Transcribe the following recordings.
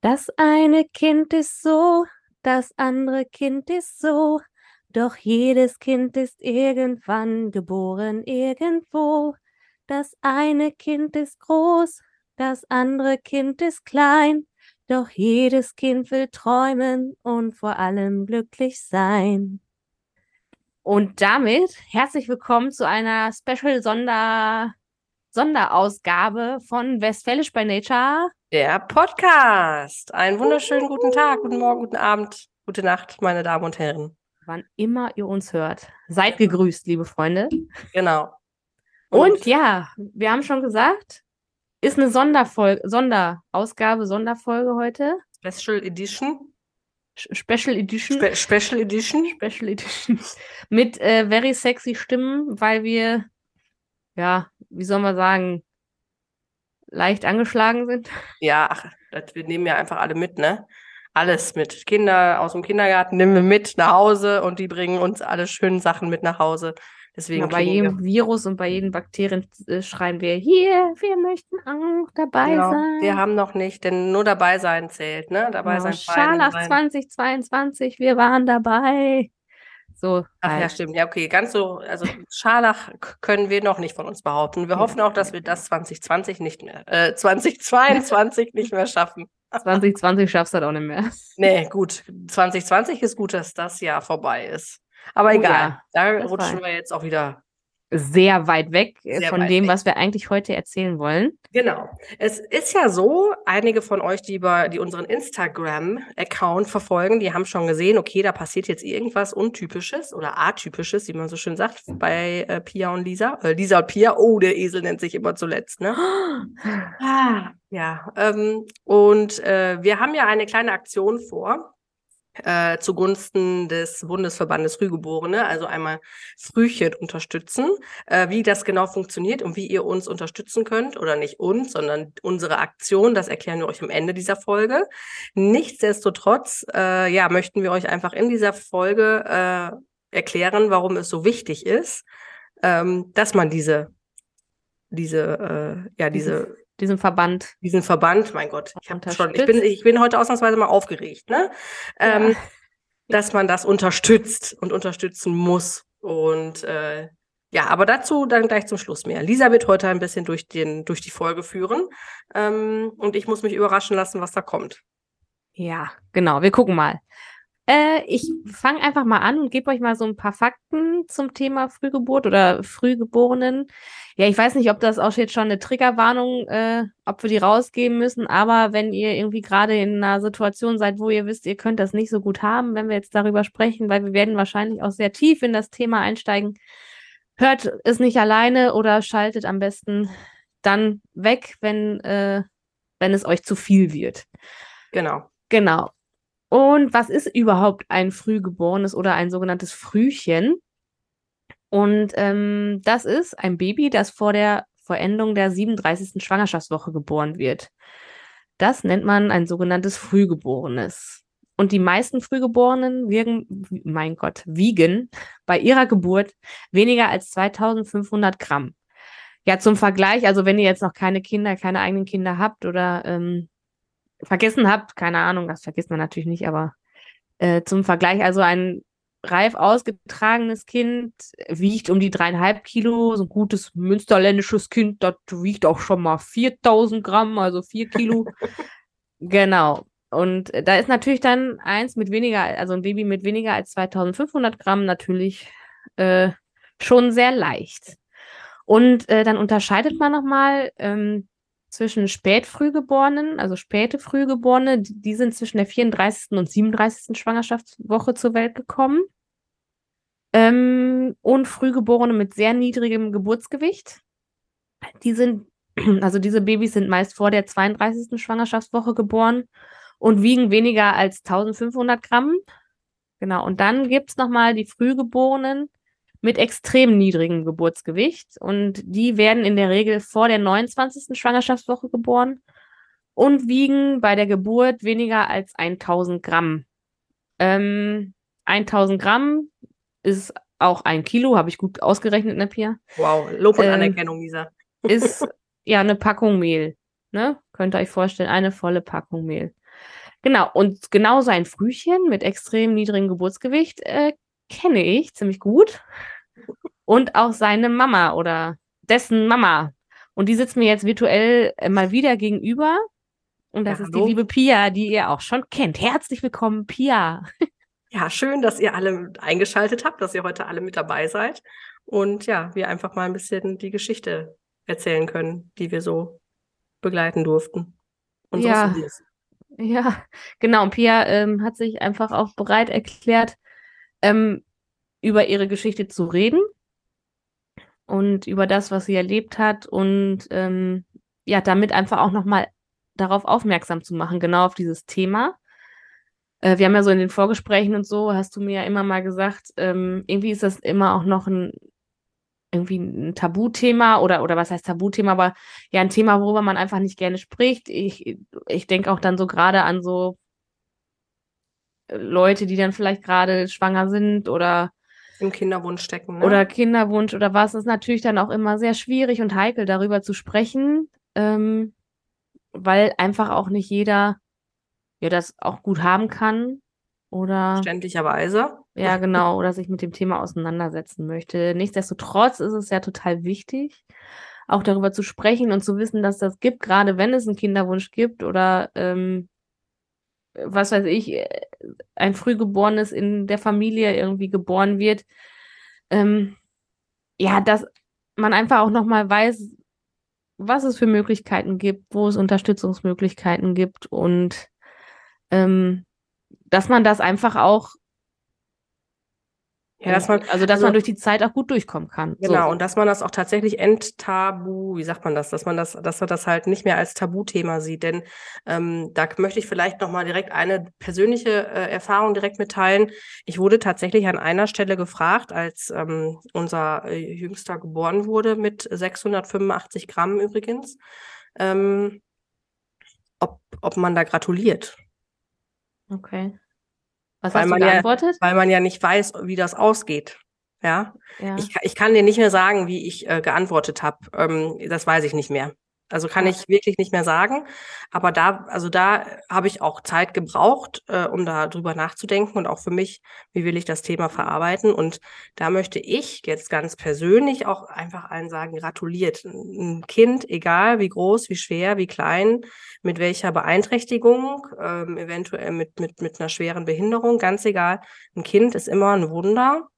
Das eine Kind ist so, das andere Kind ist so, doch jedes Kind ist irgendwann geboren irgendwo. Das eine Kind ist groß, das andere Kind ist klein, doch jedes Kind will träumen und vor allem glücklich sein. Und damit herzlich willkommen zu einer Special Sonder Sonderausgabe von Westfälisch by Nature. Der Podcast. Einen wunderschönen guten Tag, guten Morgen, guten Abend, gute Nacht, meine Damen und Herren. Wann immer ihr uns hört. Seid gegrüßt, liebe Freunde. Genau. Und, und ja, wir haben schon gesagt, ist eine Sonderfolge, Sonderausgabe, Sonderfolge heute. Special Edition. Special Edition. Spe Special Edition. Special Edition. Mit äh, very sexy Stimmen, weil wir, ja, wie soll man sagen, leicht angeschlagen sind. Ja, ach, das, wir nehmen ja einfach alle mit, ne? Alles mit. Kinder aus dem Kindergarten nehmen wir mit nach Hause und die bringen uns alle schönen Sachen mit nach Hause. Deswegen ja, bei jedem wir. Virus und bei jedem Bakterien äh, schreien wir hier, wir möchten auch dabei genau. sein. Wir haben noch nicht, denn nur dabei sein zählt, ne? Dabei genau. sein. Scharlach 2022, wir waren dabei. So. Ach halt. ja, stimmt. Ja, okay. Ganz so, also Scharlach können wir noch nicht von uns behaupten. Wir hoffen auch, dass wir das 2020 nicht mehr, äh, 2022 nicht mehr schaffen. 2020 schaffst du halt auch nicht mehr. Nee, gut. 2020 ist gut, dass das Jahr vorbei ist. Aber oh, egal. Ja, da rutschen wir jetzt auch wieder sehr weit weg äh, sehr von weit dem, weg. was wir eigentlich heute erzählen wollen. Genau. Es ist ja so, einige von euch, die über die unseren Instagram-Account verfolgen, die haben schon gesehen, okay, da passiert jetzt irgendwas Untypisches oder Atypisches, wie man so schön sagt, bei äh, Pia und Lisa. Äh, Lisa und Pia, oh, der Esel nennt sich immer zuletzt, ne? ah, ja. Ähm, und äh, wir haben ja eine kleine Aktion vor äh, zugunsten des Bundesverbandes Frühgeborene, also einmal Frühchen unterstützen. Äh, wie das genau funktioniert und wie ihr uns unterstützen könnt, oder nicht uns, sondern unsere Aktion, das erklären wir euch am Ende dieser Folge. Nichtsdestotrotz, äh, ja, möchten wir euch einfach in dieser Folge äh, erklären, warum es so wichtig ist, ähm, dass man diese, diese, äh, ja, diese diesen Verband. Diesen Verband, mein Gott, ich schon, ich bin, ich bin heute ausnahmsweise mal aufgeregt, ne? Ja. Ähm, dass man das unterstützt und unterstützen muss. Und äh, ja, aber dazu dann gleich zum Schluss mehr. Lisa wird heute ein bisschen durch, den, durch die Folge führen. Ähm, und ich muss mich überraschen lassen, was da kommt. Ja, genau. Wir gucken mal. Äh, ich fange einfach mal an und gebe euch mal so ein paar Fakten zum Thema Frühgeburt oder Frühgeborenen. Ja, ich weiß nicht, ob das auch jetzt schon eine Triggerwarnung, äh, ob wir die rausgeben müssen, aber wenn ihr irgendwie gerade in einer Situation seid, wo ihr wisst, ihr könnt das nicht so gut haben, wenn wir jetzt darüber sprechen, weil wir werden wahrscheinlich auch sehr tief in das Thema einsteigen, hört es nicht alleine oder schaltet am besten dann weg, wenn, äh, wenn es euch zu viel wird. Genau. Genau. Und was ist überhaupt ein Frühgeborenes oder ein sogenanntes Frühchen? Und ähm, das ist ein Baby, das vor der Vollendung der 37. Schwangerschaftswoche geboren wird. Das nennt man ein sogenanntes Frühgeborenes. Und die meisten Frühgeborenen wiegen, mein Gott, wiegen bei ihrer Geburt weniger als 2500 Gramm. Ja, zum Vergleich, also wenn ihr jetzt noch keine Kinder, keine eigenen Kinder habt oder ähm, vergessen habt, keine Ahnung, das vergisst man natürlich nicht, aber äh, zum Vergleich, also ein reif ausgetragenes Kind wiegt um die dreieinhalb Kilo, so ein gutes münsterländisches Kind, das wiegt auch schon mal 4000 Gramm, also vier Kilo. genau. Und da ist natürlich dann eins mit weniger, also ein Baby mit weniger als 2500 Gramm natürlich äh, schon sehr leicht. Und äh, dann unterscheidet man nochmal ähm, zwischen Spätfrühgeborenen, also späte Frühgeborene, die sind zwischen der 34. und 37. Schwangerschaftswoche zur Welt gekommen. Ähm, und Frühgeborene mit sehr niedrigem Geburtsgewicht. Die sind, also diese Babys sind meist vor der 32. Schwangerschaftswoche geboren und wiegen weniger als 1500 Gramm. Genau, und dann gibt es nochmal die Frühgeborenen, mit extrem niedrigem Geburtsgewicht und die werden in der Regel vor der 29. Schwangerschaftswoche geboren und wiegen bei der Geburt weniger als 1000 Gramm. Ähm, 1000 Gramm ist auch ein Kilo, habe ich gut ausgerechnet, ne, Pia? Wow, Lob und ähm, Anerkennung, Lisa. ist ja eine Packung Mehl, ne? Könnt ihr euch vorstellen, eine volle Packung Mehl. Genau, und genau so ein Frühchen mit extrem niedrigem Geburtsgewicht äh, kenne ich ziemlich gut. Und auch seine Mama oder dessen Mama. Und die sitzt mir jetzt virtuell äh, mal wieder gegenüber. Und das ja, ist die liebe Pia, die ihr auch schon kennt. Herzlich willkommen, Pia. Ja, schön, dass ihr alle eingeschaltet habt, dass ihr heute alle mit dabei seid. Und ja, wir einfach mal ein bisschen die Geschichte erzählen können, die wir so begleiten durften. Und so ja. Ja, genau. Und Pia ähm, hat sich einfach auch bereit erklärt, ähm, über ihre Geschichte zu reden und über das, was sie erlebt hat und ähm, ja, damit einfach auch nochmal darauf aufmerksam zu machen, genau auf dieses Thema. Äh, wir haben ja so in den Vorgesprächen und so, hast du mir ja immer mal gesagt, ähm, irgendwie ist das immer auch noch ein irgendwie ein Tabuthema oder, oder was heißt Tabuthema, aber ja ein Thema, worüber man einfach nicht gerne spricht. Ich, ich denke auch dann so gerade an so Leute, die dann vielleicht gerade schwanger sind oder im Kinderwunsch stecken. Ne? Oder Kinderwunsch oder was, ist natürlich dann auch immer sehr schwierig und heikel, darüber zu sprechen, ähm, weil einfach auch nicht jeder ja das auch gut haben kann oder verständlicherweise. Ja, genau, oder sich mit dem Thema auseinandersetzen möchte. Nichtsdestotrotz ist es ja total wichtig, auch darüber zu sprechen und zu wissen, dass das gibt, gerade wenn es einen Kinderwunsch gibt oder ähm, was weiß ich, ein Frühgeborenes in der Familie irgendwie geboren wird. Ähm, ja, dass man einfach auch nochmal weiß, was es für Möglichkeiten gibt, wo es Unterstützungsmöglichkeiten gibt und ähm, dass man das einfach auch ja, dass man, also dass also, man durch die Zeit auch gut durchkommen kann. Genau, so. und dass man das auch tatsächlich enttabu, wie sagt man das, dass man das, dass man das halt nicht mehr als Tabuthema sieht. Denn ähm, da möchte ich vielleicht nochmal direkt eine persönliche äh, Erfahrung direkt mitteilen. Ich wurde tatsächlich an einer Stelle gefragt, als ähm, unser äh, Jüngster geboren wurde, mit 685 Gramm übrigens, ähm, ob, ob man da gratuliert. Okay. Was weil hast du geantwortet? Ja, weil man ja nicht weiß, wie das ausgeht. Ja. ja. Ich, ich kann dir nicht mehr sagen, wie ich äh, geantwortet habe. Ähm, das weiß ich nicht mehr. Also kann ich wirklich nicht mehr sagen. Aber da, also da habe ich auch Zeit gebraucht, äh, um da drüber nachzudenken und auch für mich, wie will ich das Thema verarbeiten. Und da möchte ich jetzt ganz persönlich auch einfach allen sagen, gratuliert. Ein Kind, egal wie groß, wie schwer, wie klein, mit welcher Beeinträchtigung, ähm, eventuell mit, mit, mit einer schweren Behinderung, ganz egal. Ein Kind ist immer ein Wunder.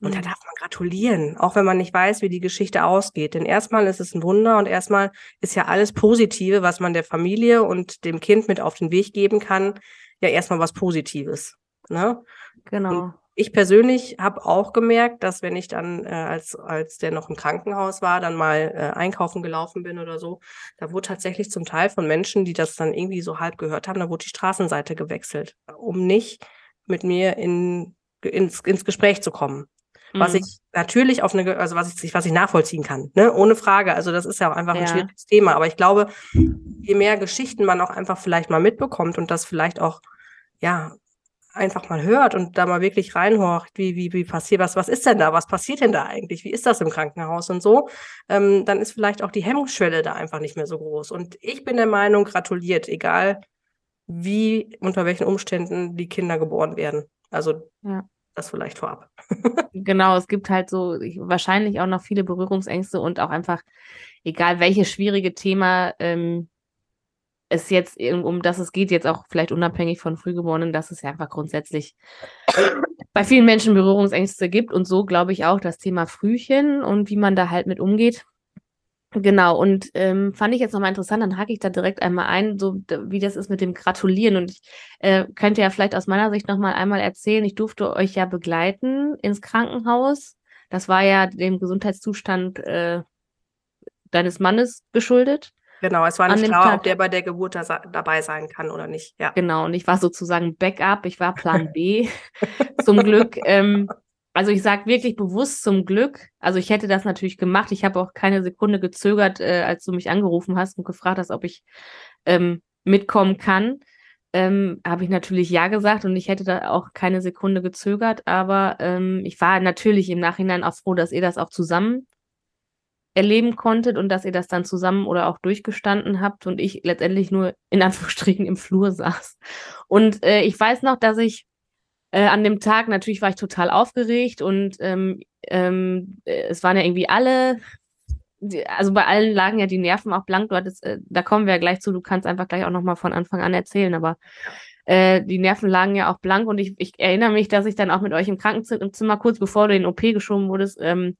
Und da mhm. darf man gratulieren, auch wenn man nicht weiß, wie die Geschichte ausgeht. Denn erstmal ist es ein Wunder und erstmal ist ja alles Positive, was man der Familie und dem Kind mit auf den Weg geben kann, ja erstmal was Positives. Ne? Genau. Und ich persönlich habe auch gemerkt, dass wenn ich dann, äh, als, als der noch im Krankenhaus war, dann mal äh, einkaufen gelaufen bin oder so, da wurde tatsächlich zum Teil von Menschen, die das dann irgendwie so halb gehört haben, da wurde die Straßenseite gewechselt, um nicht mit mir in, ins, ins Gespräch zu kommen was mhm. ich natürlich auf eine, also was ich, was ich nachvollziehen kann, ne? ohne Frage. Also das ist ja auch einfach ja. ein schwieriges Thema. Aber ich glaube, je mehr Geschichten man auch einfach vielleicht mal mitbekommt und das vielleicht auch, ja, einfach mal hört und da mal wirklich reinhorcht, wie, wie, wie passiert was, was ist denn da, was passiert denn da eigentlich, wie ist das im Krankenhaus und so, ähm, dann ist vielleicht auch die Hemmschwelle da einfach nicht mehr so groß. Und ich bin der Meinung, gratuliert, egal wie, unter welchen Umständen die Kinder geboren werden. Also ja. Das vielleicht vorab. genau, es gibt halt so wahrscheinlich auch noch viele Berührungsängste und auch einfach, egal welches schwierige Thema ähm, es jetzt, um das es geht, jetzt auch vielleicht unabhängig von Frühgeborenen, dass es ja einfach grundsätzlich bei vielen Menschen Berührungsängste gibt und so glaube ich auch das Thema Frühchen und wie man da halt mit umgeht. Genau, und ähm, fand ich jetzt nochmal interessant, dann hake ich da direkt einmal ein, so wie das ist mit dem Gratulieren. Und ich äh, könnte ja vielleicht aus meiner Sicht nochmal einmal erzählen, ich durfte euch ja begleiten ins Krankenhaus. Das war ja dem Gesundheitszustand äh, deines Mannes geschuldet. Genau, es war nicht klar, Tag, ob der bei der Geburt da, dabei sein kann oder nicht. Ja. Genau, und ich war sozusagen Backup, ich war Plan B zum Glück. Ähm, also ich sage wirklich bewusst zum Glück. Also ich hätte das natürlich gemacht. Ich habe auch keine Sekunde gezögert, äh, als du mich angerufen hast und gefragt hast, ob ich ähm, mitkommen kann. Ähm, habe ich natürlich ja gesagt und ich hätte da auch keine Sekunde gezögert. Aber ähm, ich war natürlich im Nachhinein auch froh, dass ihr das auch zusammen erleben konntet und dass ihr das dann zusammen oder auch durchgestanden habt und ich letztendlich nur in Anführungsstrichen im Flur saß. Und äh, ich weiß noch, dass ich äh, an dem Tag, natürlich war ich total aufgeregt und ähm, ähm, äh, es waren ja irgendwie alle, die, also bei allen lagen ja die Nerven auch blank. Du hattest, äh, da kommen wir ja gleich zu, du kannst einfach gleich auch nochmal von Anfang an erzählen, aber äh, die Nerven lagen ja auch blank und ich, ich erinnere mich, dass ich dann auch mit euch im Krankenzimmer kurz bevor du in den OP geschoben wurdest, ähm,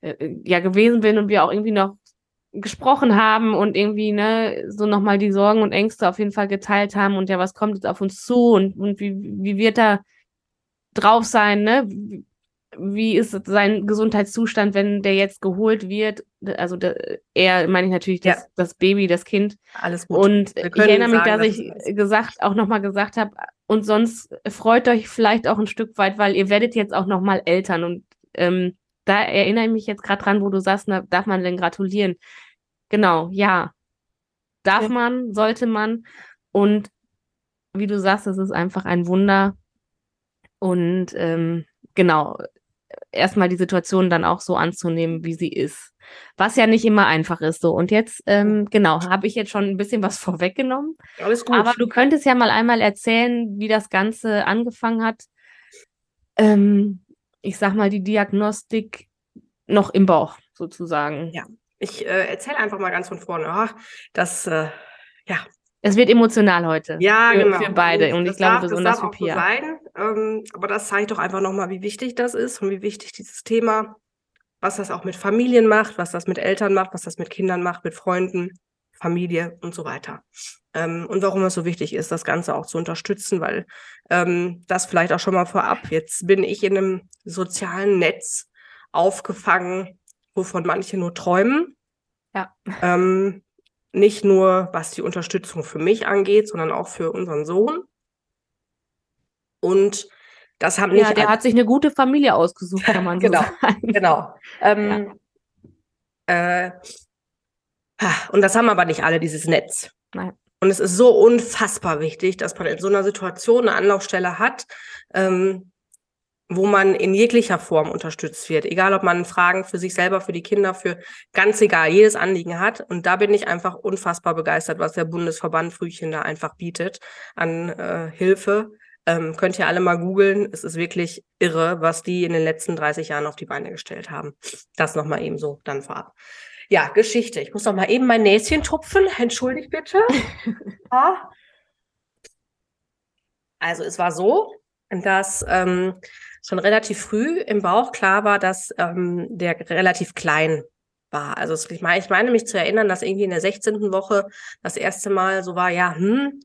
äh, ja gewesen bin und wir auch irgendwie noch gesprochen haben und irgendwie, ne, so nochmal die Sorgen und Ängste auf jeden Fall geteilt haben und ja, was kommt jetzt auf uns zu und, und wie, wie wird da drauf sein, ne? Wie ist sein Gesundheitszustand, wenn der jetzt geholt wird? Also der, er meine ich natürlich das, ja. das Baby, das Kind. Alles gut. Und ich erinnere mich, sagen, dass ich gesagt, auch nochmal gesagt habe, und sonst freut euch vielleicht auch ein Stück weit, weil ihr werdet jetzt auch nochmal Eltern. Und ähm, da erinnere ich mich jetzt gerade dran, wo du sagst, na, darf man denn gratulieren? Genau, ja. Darf ja. man, sollte man. Und wie du sagst, es ist einfach ein Wunder, und ähm, genau, erstmal die Situation dann auch so anzunehmen, wie sie ist. Was ja nicht immer einfach ist so. Und jetzt, ähm, genau, habe ich jetzt schon ein bisschen was vorweggenommen. Alles gut. Aber du könntest ja mal einmal erzählen, wie das Ganze angefangen hat. Ähm, ich sag mal, die Diagnostik noch im Bauch sozusagen. Ja, ich äh, erzähle einfach mal ganz von vorne. Ach, das, äh, ja, es wird emotional heute. Ja, für, genau. Für beide. Und, und ich glaube, darf, besonders für Pia. So sein, ähm, aber das zeigt doch einfach nochmal, wie wichtig das ist und wie wichtig dieses Thema, was das auch mit Familien macht, was das mit Eltern macht, was das mit Kindern macht, mit Freunden, Familie und so weiter. Ähm, und warum es so wichtig ist, das Ganze auch zu unterstützen, weil ähm, das vielleicht auch schon mal vorab. Jetzt bin ich in einem sozialen Netz aufgefangen, wovon manche nur träumen. Ja. Ähm, nicht nur was die Unterstützung für mich angeht, sondern auch für unseren Sohn. Und das haben nicht. Ja, der hat sich eine gute Familie ausgesucht, kann man genau, so sagen. Genau. Ähm, ja. äh, und das haben aber nicht alle, dieses Netz. Nein. Und es ist so unfassbar wichtig, dass man in so einer Situation eine Anlaufstelle hat, ähm, wo man in jeglicher Form unterstützt wird. Egal, ob man Fragen für sich selber, für die Kinder, für ganz egal, jedes Anliegen hat. Und da bin ich einfach unfassbar begeistert, was der Bundesverband Frühchen da einfach bietet an äh, Hilfe. Ähm, könnt ihr alle mal googeln. Es ist wirklich irre, was die in den letzten 30 Jahren auf die Beine gestellt haben. Das nochmal eben so dann vorab. Ja, Geschichte. Ich muss noch mal eben mein Näschen tupfen. Entschuldigt bitte. also es war so, dass ähm, schon relativ früh im Bauch klar war, dass ähm, der relativ klein war. Also ich meine, ich meine mich zu erinnern, dass irgendwie in der 16. Woche das erste Mal so war, ja, hm,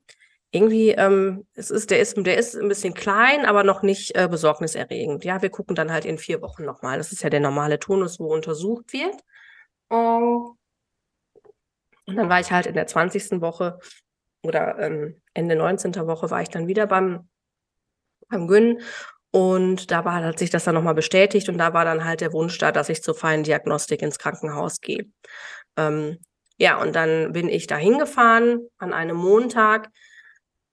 irgendwie, ähm, es ist, der ist, der ist ein bisschen klein, aber noch nicht äh, besorgniserregend. Ja, wir gucken dann halt in vier Wochen nochmal. Das ist ja der normale Tonus, wo untersucht wird. Und dann war ich halt in der 20. Woche oder ähm, Ende 19. Woche war ich dann wieder beim, beim Gyn und da war, hat sich das dann nochmal bestätigt und da war dann halt der Wunsch da, dass ich zur Feindiagnostik ins Krankenhaus gehe. Ähm, ja, und dann bin ich da hingefahren an einem Montag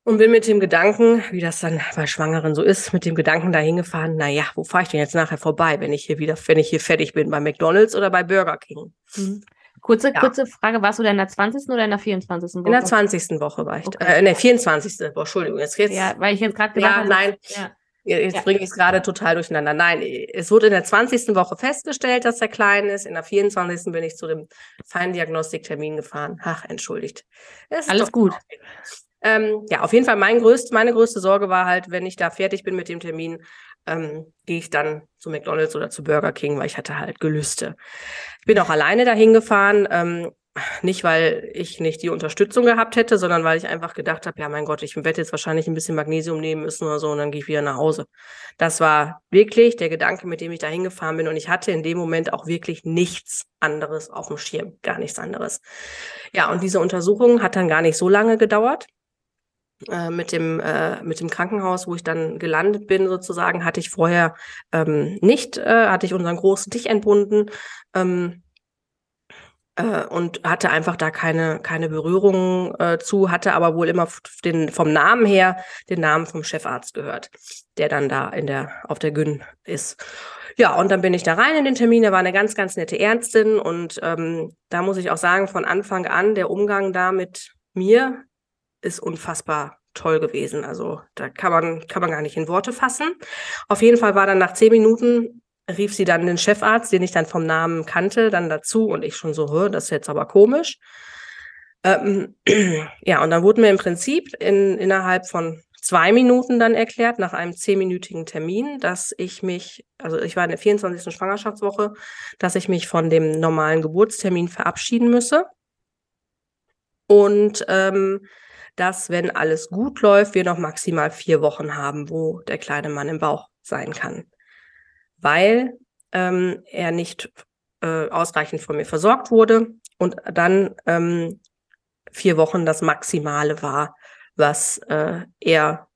und bin mit dem Gedanken, wie das dann bei Schwangeren so ist, mit dem Gedanken da hingefahren, naja, wo fahre ich denn jetzt nachher vorbei, wenn ich hier wieder, wenn ich hier fertig bin, bei McDonalds oder bei Burger King? Mhm. Kurze, ja. kurze Frage, warst du da in der 20. oder in der 24. Woche? In der 20. Woche war ich. Okay. Äh, in der 24. Woche, Entschuldigung, jetzt geht's. Ja, weil ich jetzt gerade gedacht ja, habe. Nein, ja. Jetzt ja. bringe ich es gerade total durcheinander. Nein, es wurde in der 20. Woche festgestellt, dass er klein ist. In der 24. bin ich zu dem Feindiagnostiktermin gefahren. Ach, entschuldigt. Alles gut. Ähm, ja, auf jeden Fall mein größt, meine größte Sorge war halt, wenn ich da fertig bin mit dem Termin, ähm, gehe ich dann zu McDonalds oder zu Burger King, weil ich hatte halt Gelüste. Ich bin auch alleine dahin gefahren. Ähm, nicht, weil ich nicht die Unterstützung gehabt hätte, sondern weil ich einfach gedacht habe, ja, mein Gott, ich werde jetzt wahrscheinlich ein bisschen Magnesium nehmen müssen oder so und dann gehe ich wieder nach Hause. Das war wirklich der Gedanke, mit dem ich da hingefahren bin und ich hatte in dem Moment auch wirklich nichts anderes auf dem Schirm, gar nichts anderes. Ja, und diese Untersuchung hat dann gar nicht so lange gedauert. Äh, mit dem äh, mit dem Krankenhaus, wo ich dann gelandet bin, sozusagen, hatte ich vorher ähm, nicht, äh, hatte ich unseren großen Dich entbunden. Ähm, äh, und hatte einfach da keine, keine Berührung äh, zu, hatte aber wohl immer den, vom Namen her den Namen vom Chefarzt gehört, der dann da in der, auf der Gyn ist. Ja, und dann bin ich da rein in den Termin. Da war eine ganz, ganz nette Ärztin und ähm, da muss ich auch sagen, von Anfang an, der Umgang da mit mir ist unfassbar toll gewesen. Also da kann man, kann man gar nicht in Worte fassen. Auf jeden Fall war dann nach zehn Minuten rief sie dann den Chefarzt, den ich dann vom Namen kannte, dann dazu und ich schon so, das ist jetzt aber komisch. Ähm, ja, und dann wurden mir im Prinzip in, innerhalb von zwei Minuten dann erklärt, nach einem zehnminütigen Termin, dass ich mich, also ich war in der 24. Schwangerschaftswoche, dass ich mich von dem normalen Geburtstermin verabschieden müsse. Und ähm, dass, wenn alles gut läuft, wir noch maximal vier Wochen haben, wo der kleine Mann im Bauch sein kann weil ähm, er nicht äh, ausreichend von mir versorgt wurde und dann ähm, vier Wochen das Maximale war, was äh, er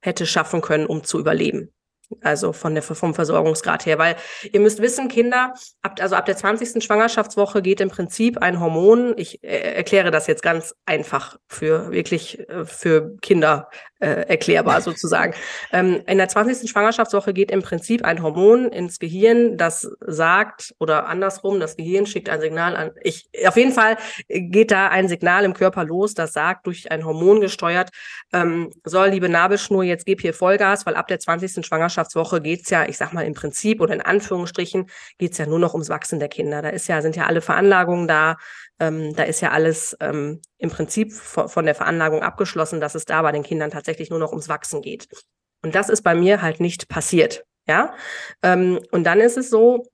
hätte schaffen können, um zu überleben. Also von der, vom Versorgungsgrad her. Weil ihr müsst wissen, Kinder, ab, also ab der 20. Schwangerschaftswoche geht im Prinzip ein Hormon, ich äh, erkläre das jetzt ganz einfach für wirklich äh, für Kinder äh, erklärbar sozusagen. Ähm, in der 20. Schwangerschaftswoche geht im Prinzip ein Hormon ins Gehirn, das sagt, oder andersrum, das Gehirn schickt ein Signal an. Ich, auf jeden Fall geht da ein Signal im Körper los, das sagt, durch ein Hormon gesteuert, ähm, soll, liebe Nabelschnur, jetzt gib hier Vollgas, weil ab der 20. Schwangerschaftswoche geht's ja, ich sag mal im Prinzip oder in Anführungsstrichen, geht's ja nur noch ums Wachsen der Kinder. Da ist ja, sind ja alle Veranlagungen da, ähm, da ist ja alles ähm, im Prinzip von, von der Veranlagung abgeschlossen, dass es da bei den Kindern tatsächlich nur noch ums Wachsen geht. Und das ist bei mir halt nicht passiert. Ja, ähm, und dann ist es so,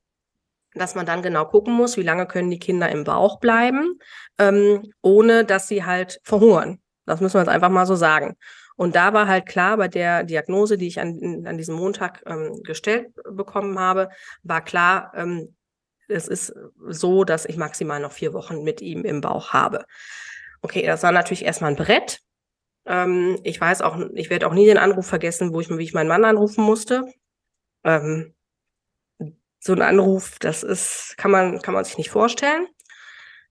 dass man dann genau gucken muss, wie lange können die Kinder im Bauch bleiben, ähm, ohne dass sie halt verhungern. Das müssen wir jetzt einfach mal so sagen. Und da war halt klar, bei der Diagnose, die ich an, an diesem Montag ähm, gestellt bekommen habe, war klar, ähm, es ist so, dass ich maximal noch vier Wochen mit ihm im Bauch habe. Okay, das war natürlich erstmal ein Brett. Ähm, ich weiß auch, ich werde auch nie den Anruf vergessen, wo ich, wie ich meinen Mann anrufen musste. Ähm, so ein Anruf, das ist, kann man, kann man sich nicht vorstellen,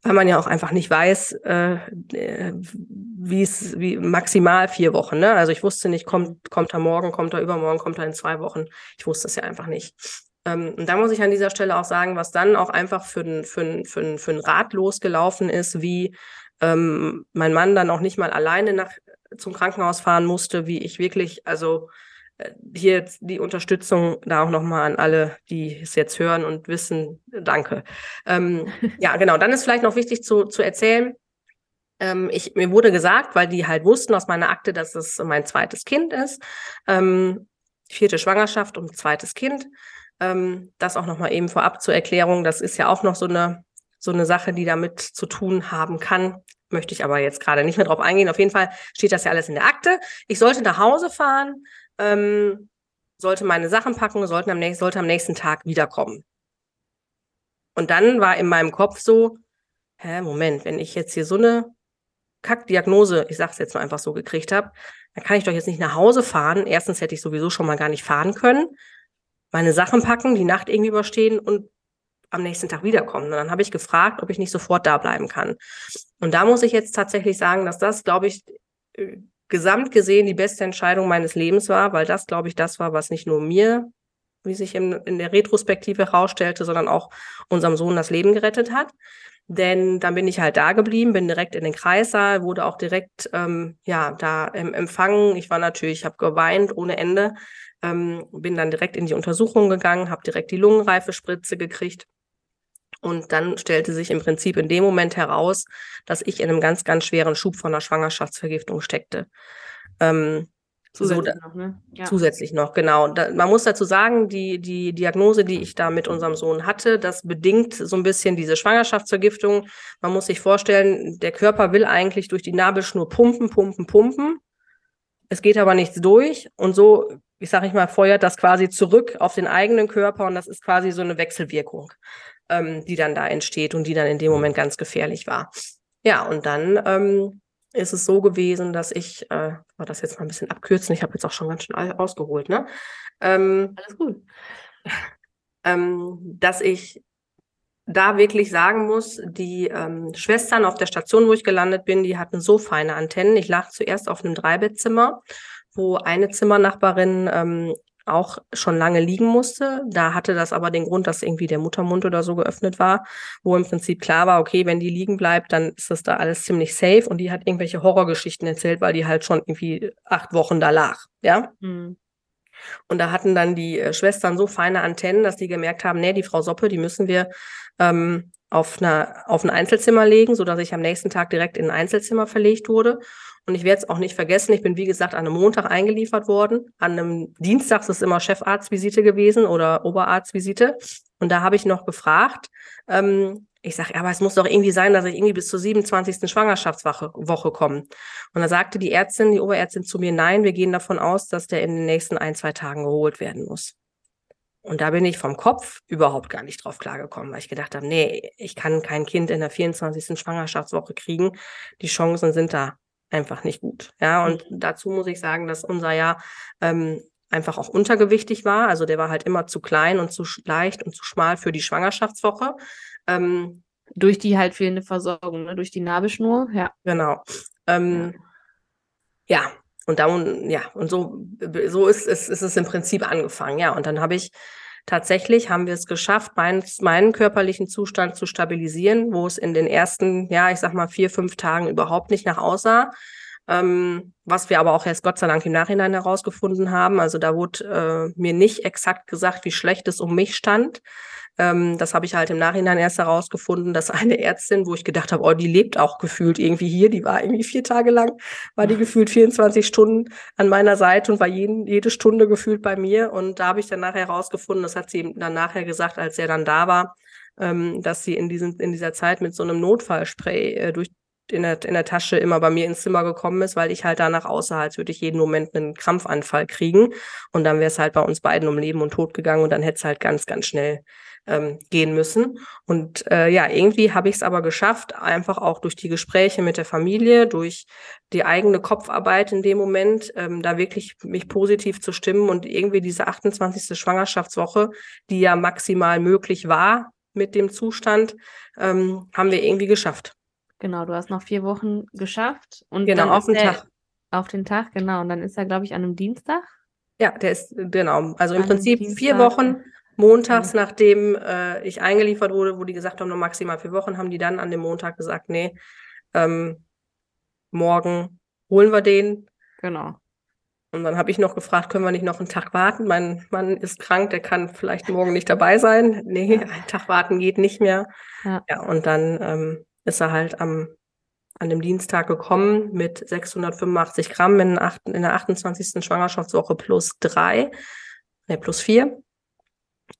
weil man ja auch einfach nicht weiß, äh, wie es, wie maximal vier Wochen. Ne? Also ich wusste nicht, kommt, kommt er morgen, kommt er übermorgen, kommt er in zwei Wochen. Ich wusste es ja einfach nicht. Ähm, und da muss ich an dieser Stelle auch sagen, was dann auch einfach für ein, für ein, für ein, für ein Rad losgelaufen ist, wie ähm, mein Mann dann auch nicht mal alleine nach, zum Krankenhaus fahren musste, wie ich wirklich, also äh, hier die Unterstützung da auch nochmal an alle, die es jetzt hören und wissen, danke. Ähm, ja, genau. Dann ist vielleicht noch wichtig zu, zu erzählen, ähm, ich, mir wurde gesagt, weil die halt wussten aus meiner Akte, dass es mein zweites Kind ist, ähm, vierte Schwangerschaft und zweites Kind. Ähm, das auch nochmal eben vorab zur Erklärung. Das ist ja auch noch so eine, so eine Sache, die damit zu tun haben kann. Möchte ich aber jetzt gerade nicht mehr drauf eingehen. Auf jeden Fall steht das ja alles in der Akte. Ich sollte nach Hause fahren, ähm, sollte meine Sachen packen, sollte am, nächsten, sollte am nächsten Tag wiederkommen. Und dann war in meinem Kopf so, hä, Moment, wenn ich jetzt hier so eine Kackdiagnose, ich sag's jetzt mal einfach so, gekriegt habe, dann kann ich doch jetzt nicht nach Hause fahren. Erstens hätte ich sowieso schon mal gar nicht fahren können meine Sachen packen, die Nacht irgendwie überstehen und am nächsten Tag wiederkommen. Und dann habe ich gefragt, ob ich nicht sofort da bleiben kann. Und da muss ich jetzt tatsächlich sagen, dass das, glaube ich, äh, gesamt gesehen die beste Entscheidung meines Lebens war, weil das, glaube ich, das war, was nicht nur mir, wie sich in, in der Retrospektive herausstellte, sondern auch unserem Sohn das Leben gerettet hat. Denn dann bin ich halt da geblieben, bin direkt in den Kreissaal, wurde auch direkt ähm, ja da ähm, empfangen. Ich war natürlich, ich habe geweint ohne Ende, ähm, bin dann direkt in die Untersuchung gegangen, habe direkt die Lungenreifespritze gekriegt. Und dann stellte sich im Prinzip in dem Moment heraus, dass ich in einem ganz, ganz schweren Schub von einer Schwangerschaftsvergiftung steckte. Ähm, zusätzlich so, noch, ne? Ja. Zusätzlich noch, genau. Da, man muss dazu sagen, die, die Diagnose, die ich da mit unserem Sohn hatte, das bedingt so ein bisschen diese Schwangerschaftsvergiftung. Man muss sich vorstellen, der Körper will eigentlich durch die Nabelschnur pumpen, pumpen, pumpen. Es geht aber nichts durch und so ich sage ich mal, feuert das quasi zurück auf den eigenen Körper und das ist quasi so eine Wechselwirkung, ähm, die dann da entsteht und die dann in dem Moment ganz gefährlich war. Ja, und dann ähm, ist es so gewesen, dass ich, äh, war das jetzt mal ein bisschen abkürzen, ich habe jetzt auch schon ganz schön ausgeholt, ne? Ähm, Alles gut. Ähm, dass ich da wirklich sagen muss, die ähm, Schwestern auf der Station, wo ich gelandet bin, die hatten so feine Antennen. Ich lag zuerst auf einem Dreibettzimmer, wo eine Zimmernachbarin ähm, auch schon lange liegen musste. Da hatte das aber den Grund, dass irgendwie der Muttermund oder so geöffnet war, wo im Prinzip klar war, okay, wenn die liegen bleibt, dann ist das da alles ziemlich safe. Und die hat irgendwelche Horrorgeschichten erzählt, weil die halt schon irgendwie acht Wochen da lag. Ja. Mhm. Und da hatten dann die äh, Schwestern so feine Antennen, dass die gemerkt haben, nee, die Frau Soppe, die müssen wir ähm, auf, einer, auf ein Einzelzimmer legen, so dass ich am nächsten Tag direkt in ein Einzelzimmer verlegt wurde. Und ich werde es auch nicht vergessen, ich bin wie gesagt an einem Montag eingeliefert worden. An einem Dienstag ist es immer Chefarztvisite gewesen oder Oberarztvisite. Und da habe ich noch gefragt, ähm, ich sage, aber es muss doch irgendwie sein, dass ich irgendwie bis zur 27. Schwangerschaftswoche Woche komme. Und da sagte die Ärztin, die Oberärztin zu mir, nein, wir gehen davon aus, dass der in den nächsten ein, zwei Tagen geholt werden muss. Und da bin ich vom Kopf überhaupt gar nicht drauf klargekommen, weil ich gedacht habe, nee, ich kann kein Kind in der 24. Schwangerschaftswoche kriegen. Die Chancen sind da einfach nicht gut. Ja, und mhm. dazu muss ich sagen, dass unser Jahr ähm, einfach auch untergewichtig war. Also der war halt immer zu klein und zu leicht und zu schmal für die Schwangerschaftswoche. Ähm, durch die halt fehlende Versorgung, ne? durch die Nabelschnur, ja. Genau. Ähm, ja. ja. und da ja, und so, so ist, ist, ist es im Prinzip angefangen, ja. Und dann habe ich tatsächlich haben wir es geschafft, mein, meinen körperlichen Zustand zu stabilisieren, wo es in den ersten, ja, ich sag mal, vier, fünf Tagen überhaupt nicht nach aussah. Ähm, was wir aber auch erst Gott sei Dank im Nachhinein herausgefunden haben. Also da wurde äh, mir nicht exakt gesagt, wie schlecht es um mich stand. Ähm, das habe ich halt im Nachhinein erst herausgefunden, dass eine Ärztin, wo ich gedacht habe, oh, die lebt auch gefühlt irgendwie hier, die war irgendwie vier Tage lang, war die gefühlt 24 Stunden an meiner Seite und war jeden, jede Stunde gefühlt bei mir. Und da habe ich dann nachher herausgefunden, das hat sie dann nachher gesagt, als er dann da war, ähm, dass sie in, diesem, in dieser Zeit mit so einem Notfallspray äh, durch in der, in der Tasche immer bei mir ins Zimmer gekommen ist, weil ich halt danach aussah, als würde ich jeden Moment einen Krampfanfall kriegen. Und dann wäre es halt bei uns beiden um Leben und Tod gegangen und dann hätte es halt ganz, ganz schnell ähm, gehen müssen. Und äh, ja, irgendwie habe ich es aber geschafft, einfach auch durch die Gespräche mit der Familie, durch die eigene Kopfarbeit in dem Moment, ähm, da wirklich mich positiv zu stimmen und irgendwie diese 28. Schwangerschaftswoche, die ja maximal möglich war mit dem Zustand, ähm, haben wir irgendwie geschafft. Genau, du hast noch vier Wochen geschafft und genau auf den Tag. Auf den Tag, genau. Und dann ist er, glaube ich, an einem Dienstag. Ja, der ist genau. Also im Prinzip vier Wochen montags, mhm. nachdem äh, ich eingeliefert wurde, wo die gesagt haben, noch maximal vier Wochen, haben die dann an dem Montag gesagt, nee, ähm, morgen holen wir den. Genau. Und dann habe ich noch gefragt, können wir nicht noch einen Tag warten? Mein Mann ist krank, der kann vielleicht morgen nicht dabei sein. Nee, ja. einen Tag warten geht nicht mehr. Ja, ja und dann ähm, ist er halt am an dem Dienstag gekommen mit 685 Gramm in, in der 28. Schwangerschaftswoche plus drei, ne, plus vier.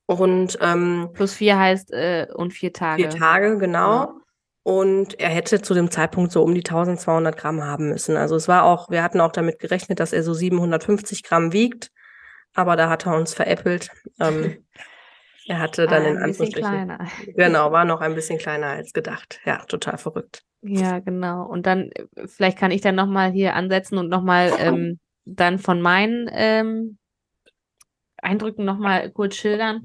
Und ähm, plus vier heißt äh, und vier Tage. Vier Tage, genau. Ja. Und er hätte zu dem Zeitpunkt so um die 1200 Gramm haben müssen. Also es war auch, wir hatten auch damit gerechnet, dass er so 750 Gramm wiegt, aber da hat er uns veräppelt. Ähm, er hatte dann ah, in Anführungsstrichen. Genau, war noch ein bisschen kleiner als gedacht. Ja, total verrückt. Ja, genau. Und dann, äh, vielleicht kann ich dann nochmal hier ansetzen und nochmal ähm, dann von meinen ähm, Eindrücken nochmal kurz schildern.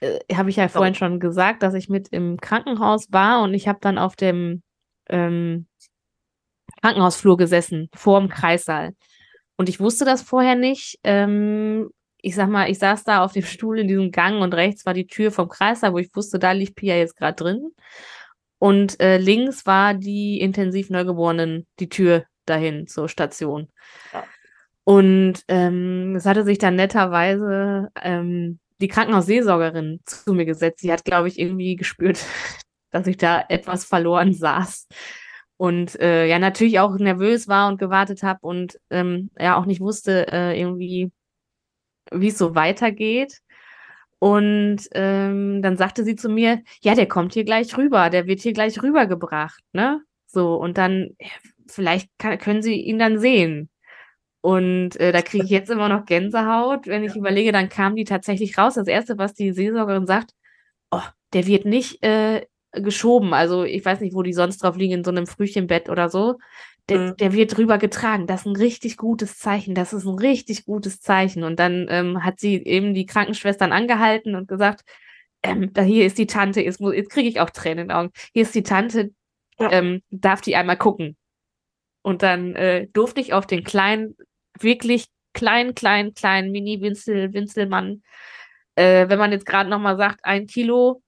Äh, habe ich ja vorhin schon gesagt, dass ich mit im Krankenhaus war und ich habe dann auf dem ähm, Krankenhausflur gesessen, vor dem Kreissaal. Und ich wusste das vorher nicht. Ähm, ich sag mal, ich saß da auf dem Stuhl in diesem Gang und rechts war die Tür vom Kreissaal, wo ich wusste, da liegt Pia jetzt gerade drin. Und äh, links war die intensiv Neugeborenen, die Tür dahin zur Station. Ja. Und ähm, es hatte sich dann netterweise ähm, die Krankenhausseelsorgerin zu mir gesetzt. Sie hat, glaube ich, irgendwie gespürt, dass ich da etwas verloren saß. Und äh, ja, natürlich auch nervös war und gewartet habe und ähm, ja auch nicht wusste äh, irgendwie, wie es so weitergeht. Und ähm, dann sagte sie zu mir, ja, der kommt hier gleich rüber, der wird hier gleich rübergebracht, ne? So, und dann, vielleicht kann, können Sie ihn dann sehen. Und äh, da kriege ich jetzt immer noch Gänsehaut, wenn ich ja. überlege, dann kam die tatsächlich raus. Das Erste, was die Seelsorgerin sagt, oh, der wird nicht äh, geschoben. Also ich weiß nicht, wo die sonst drauf liegen, in so einem Frühchenbett oder so. Der, mhm. der wird drüber getragen. Das ist ein richtig gutes Zeichen. Das ist ein richtig gutes Zeichen. Und dann ähm, hat sie eben die Krankenschwestern angehalten und gesagt, ähm, da hier ist die Tante, jetzt, jetzt kriege ich auch Tränen in den Augen. Hier ist die Tante, Ja. ähm, darf die einmal gucken. Und dann äh, durfte ich auf den kleinen, wirklich kleinen, kleinen, kleinen Mini-Winzel, Winzelmann, äh, wenn man jetzt gerade nochmal sagt, ein Kilo